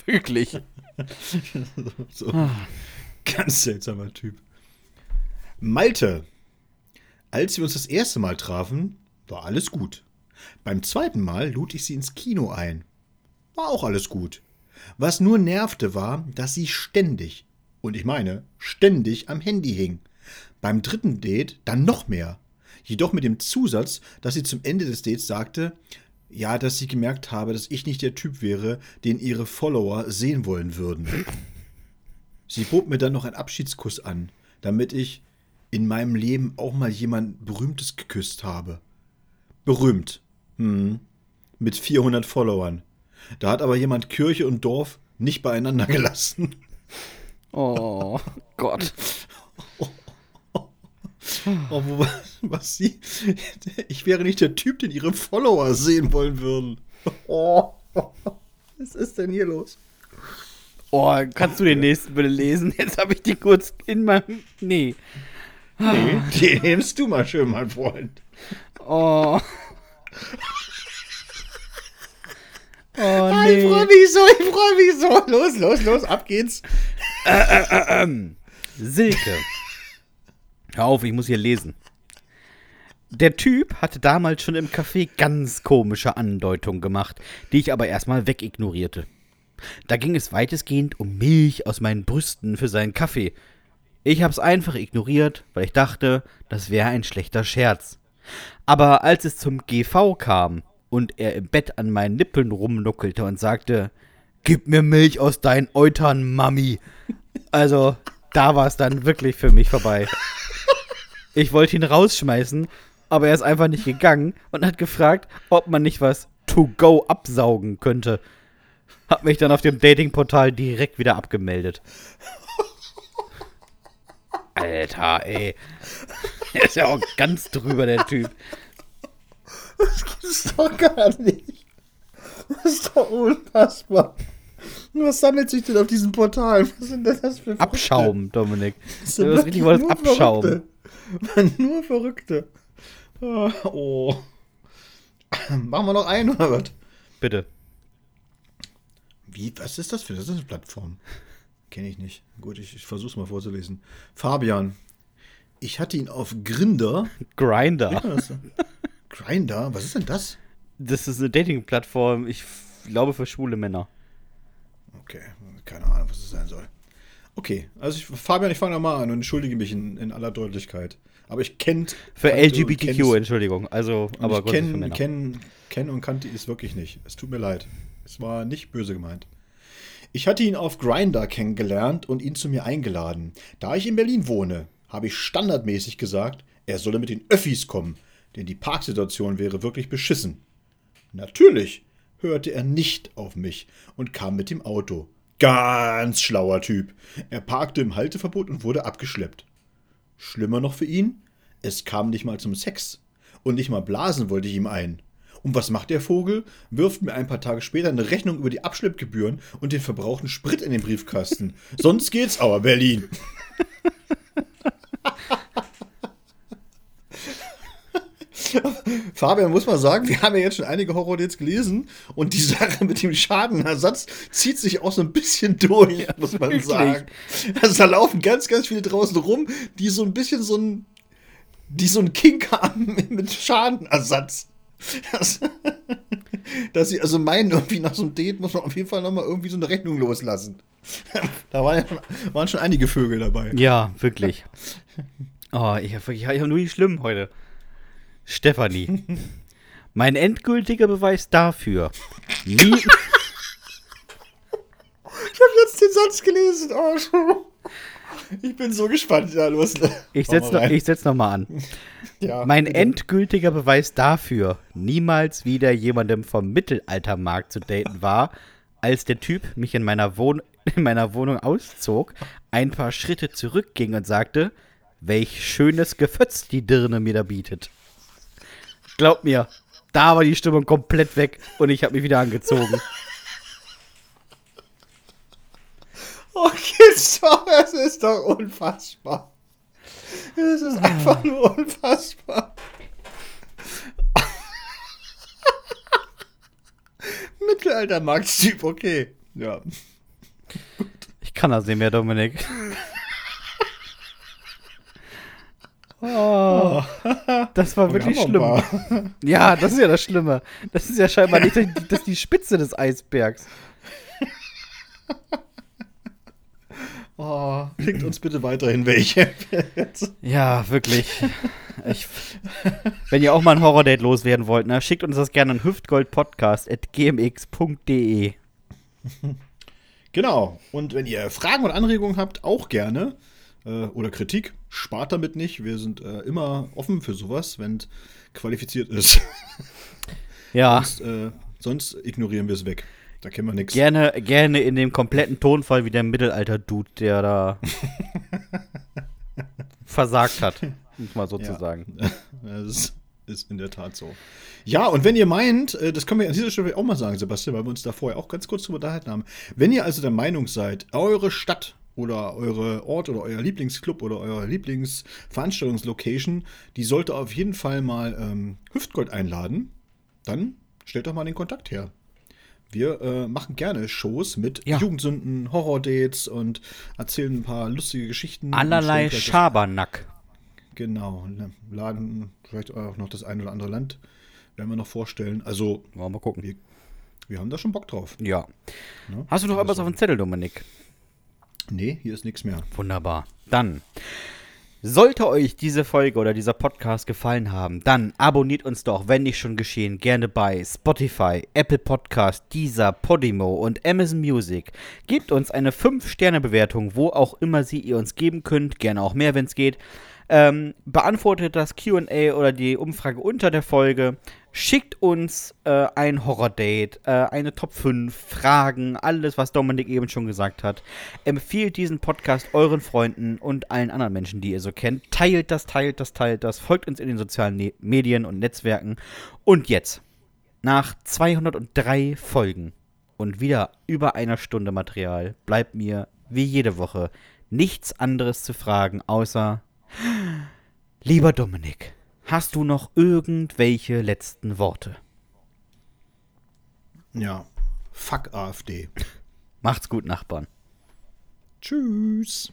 Wirklich. So. Ganz seltsamer Typ. Malte. Als wir uns das erste Mal trafen, war alles gut. Beim zweiten Mal lud ich sie ins Kino ein. War auch alles gut. Was nur nervte, war, dass sie ständig, und ich meine ständig am Handy hing. Beim dritten Date dann noch mehr. Jedoch mit dem Zusatz, dass sie zum Ende des Dates sagte, ja, dass sie gemerkt habe, dass ich nicht der Typ wäre, den ihre Follower sehen wollen würden. Sie bot mir dann noch einen Abschiedskuss an, damit ich in meinem Leben auch mal jemand Berühmtes geküsst habe. Berühmt. Hm. Mit 400 Followern. Da hat aber jemand Kirche und Dorf nicht beieinander gelassen. Oh Gott. Oh, wo, was sie. Ich wäre nicht der Typ, den ihre Follower sehen wollen würden. Oh. Was ist denn hier los? Oh, kannst du den nächsten bitte lesen? Jetzt habe ich die kurz in meinem. Nee. Nee, den nimmst du mal schön, mein Freund. Oh. Oh, Ich nee. freue mich so, ich freue mich so. Los, los, los, ab geht's. Silke. Hör auf, ich muss hier lesen. Der Typ hatte damals schon im Café ganz komische Andeutungen gemacht, die ich aber erstmal wegignorierte. Da ging es weitestgehend um Milch aus meinen Brüsten für seinen Kaffee. Ich hab's einfach ignoriert, weil ich dachte, das wäre ein schlechter Scherz. Aber als es zum GV kam und er im Bett an meinen Nippeln rumnuckelte und sagte, Gib mir Milch aus deinen Eutern, Mami. Also, da war es dann wirklich für mich vorbei. Ich wollte ihn rausschmeißen, aber er ist einfach nicht gegangen und hat gefragt, ob man nicht was to go absaugen könnte. Hab mich dann auf dem Datingportal direkt wieder abgemeldet. Alter, ey. Er ist ja auch ganz drüber, der Typ. Das gibt's doch gar nicht. Das ist doch unfassbar. Was sammelt sich denn auf diesem Portal? Was sind denn das für Verrückte? Abschaum, Dominik. Das sind hast richtig nur Abschaum. Verrückte. Nur Verrückte. Ah, Oh. Machen wir noch einen oder was? Bitte. Wie, was ist das für das ist eine Plattform? Kenne ich nicht. Gut, ich, ich versuche es mal vorzulesen. Fabian. Ich hatte ihn auf Grinder. Grinder. Grinder? Was ist denn das? Das ist eine Dating-Plattform, ich glaube für schwule Männer. Okay, keine Ahnung, was es sein soll. Okay, also ich, Fabian, ich fange mal an und entschuldige mich in, in aller Deutlichkeit. Aber ich kennt Für LGBTQ, Entschuldigung. Also, aber ich kenne kenn, kenn und kannte es wirklich nicht. Es tut mir leid. Es war nicht böse gemeint. Ich hatte ihn auf Grinder kennengelernt und ihn zu mir eingeladen. Da ich in Berlin wohne, habe ich standardmäßig gesagt, er solle mit den Öffis kommen, denn die Parksituation wäre wirklich beschissen. Natürlich hörte er nicht auf mich und kam mit dem Auto. Ganz schlauer Typ. Er parkte im Halteverbot und wurde abgeschleppt. Schlimmer noch für ihn, es kam nicht mal zum Sex. Und nicht mal blasen wollte ich ihm ein. Und was macht der Vogel? Wirft mir ein paar Tage später eine Rechnung über die Abschleppgebühren und den verbrauchten Sprit in den Briefkasten. Sonst geht's aber, Berlin. Fabian, muss man sagen, wir haben ja jetzt schon einige Horror-Dates gelesen und die Sache mit dem Schadenersatz zieht sich auch so ein bisschen durch, muss man wirklich. sagen. Also da laufen ganz, ganz viele draußen rum, die so ein bisschen so ein, die so ein Kink haben mit Schadenersatz. Das, dass sie also meinen, irgendwie nach so einem Date muss man auf jeden Fall nochmal irgendwie so eine Rechnung loslassen. Da waren, ja schon, waren schon einige Vögel dabei. Ja, wirklich. Oh, ich habe ich hab nur die Schlimmen heute. Stefanie. Mein endgültiger Beweis dafür. Nie, Ich habe jetzt den Satz gelesen. Oh, schon. Ich bin so gespannt. Ja, los. ich mal noch, ich setz noch mal an. ja, Mein bitte. endgültiger Beweis dafür, niemals wieder jemandem vom Mittelaltermarkt zu daten war, als der Typ mich in meiner, Wohn in meiner Wohnung auszog, ein paar Schritte zurückging und sagte, welch schönes Gefötz die Dirne mir da bietet. Glaub mir, da war die Stimmung komplett weg und ich habe mich wieder angezogen. Oh, geht's doch. Es ist doch unfassbar. Es ist einfach nur unfassbar. Mittelaltermarktstyp, okay. Ja. Ich kann das nicht mehr, Dominik. Oh, das war wirklich Wir schlimm. Ja, das ist ja das Schlimme. Das ist ja scheinbar nicht das die Spitze des Eisbergs. Oh, schickt uns bitte weiterhin welche. Ja, wirklich. Ich, wenn ihr auch mal ein Horror-Date loswerden wollt, ne, schickt uns das gerne an hüftgoldpodcast.gmx.de. Genau. Und wenn ihr Fragen und Anregungen habt, auch gerne. Äh, oder Kritik, spart damit nicht. Wir sind äh, immer offen für sowas, wenn es qualifiziert ist. Ja, sonst, äh, sonst ignorieren wir es weg. Da kennen wir nichts. gerne, gerne in dem kompletten Tonfall wie der Mittelalter-Dude, der da versagt hat, um es mal so zu sagen. Das ist, ist in der Tat so. Ja, und wenn ihr meint, äh, das können wir an dieser Stelle auch mal sagen, Sebastian, weil wir uns da vorher auch ganz kurz drüber unterhalten haben. Wenn ihr also der Meinung seid, eure Stadt oder eure Ort oder euer Lieblingsclub oder euer Lieblingsveranstaltungslocation, die sollte auf jeden Fall mal ähm, Hüftgold einladen, dann stellt doch mal den Kontakt her. Wir äh, machen gerne Shows mit Ja. Jugendsünden, Horror-Dates und erzählen ein paar lustige Geschichten. Allerlei Schabernack. Genau. Laden vielleicht auch noch das ein oder andere Land. Werden wir noch vorstellen. Also, Wollen wir mal gucken. wir, wir haben da schon Bock drauf. Ja. Ne? Hast du noch etwas auf dem Zettel, Dominik? Nee, hier ist nichts mehr. Wunderbar. Dann. Sollte euch diese Folge oder dieser Podcast gefallen haben, dann abonniert uns doch, wenn nicht schon geschehen, gerne bei Spotify, Apple Podcast, Deezer, Podimo und Amazon Music. Gebt uns eine 5-Sterne-Bewertung, wo auch immer sie ihr uns geben könnt, gerne auch mehr, wenn es geht. Ähm, beantwortet das QA oder die Umfrage unter der Folge. Schickt uns äh, ein Horror-Date, äh, eine Top 5, Fragen, alles, was Dominik eben schon gesagt hat. Empfiehlt diesen Podcast euren Freunden und allen anderen Menschen, die ihr so kennt. Teilt das, teilt das, teilt das. Folgt uns in den sozialen ne Medien und Netzwerken. Und jetzt, nach 203 Folgen und wieder über einer Stunde Material, bleibt mir, wie jede Woche, nichts anderes zu fragen, außer Lieber Dominik, hast du noch irgendwelche letzten Worte? Ja. Fuck AfD. Macht's gut, Nachbarn. Tschüss.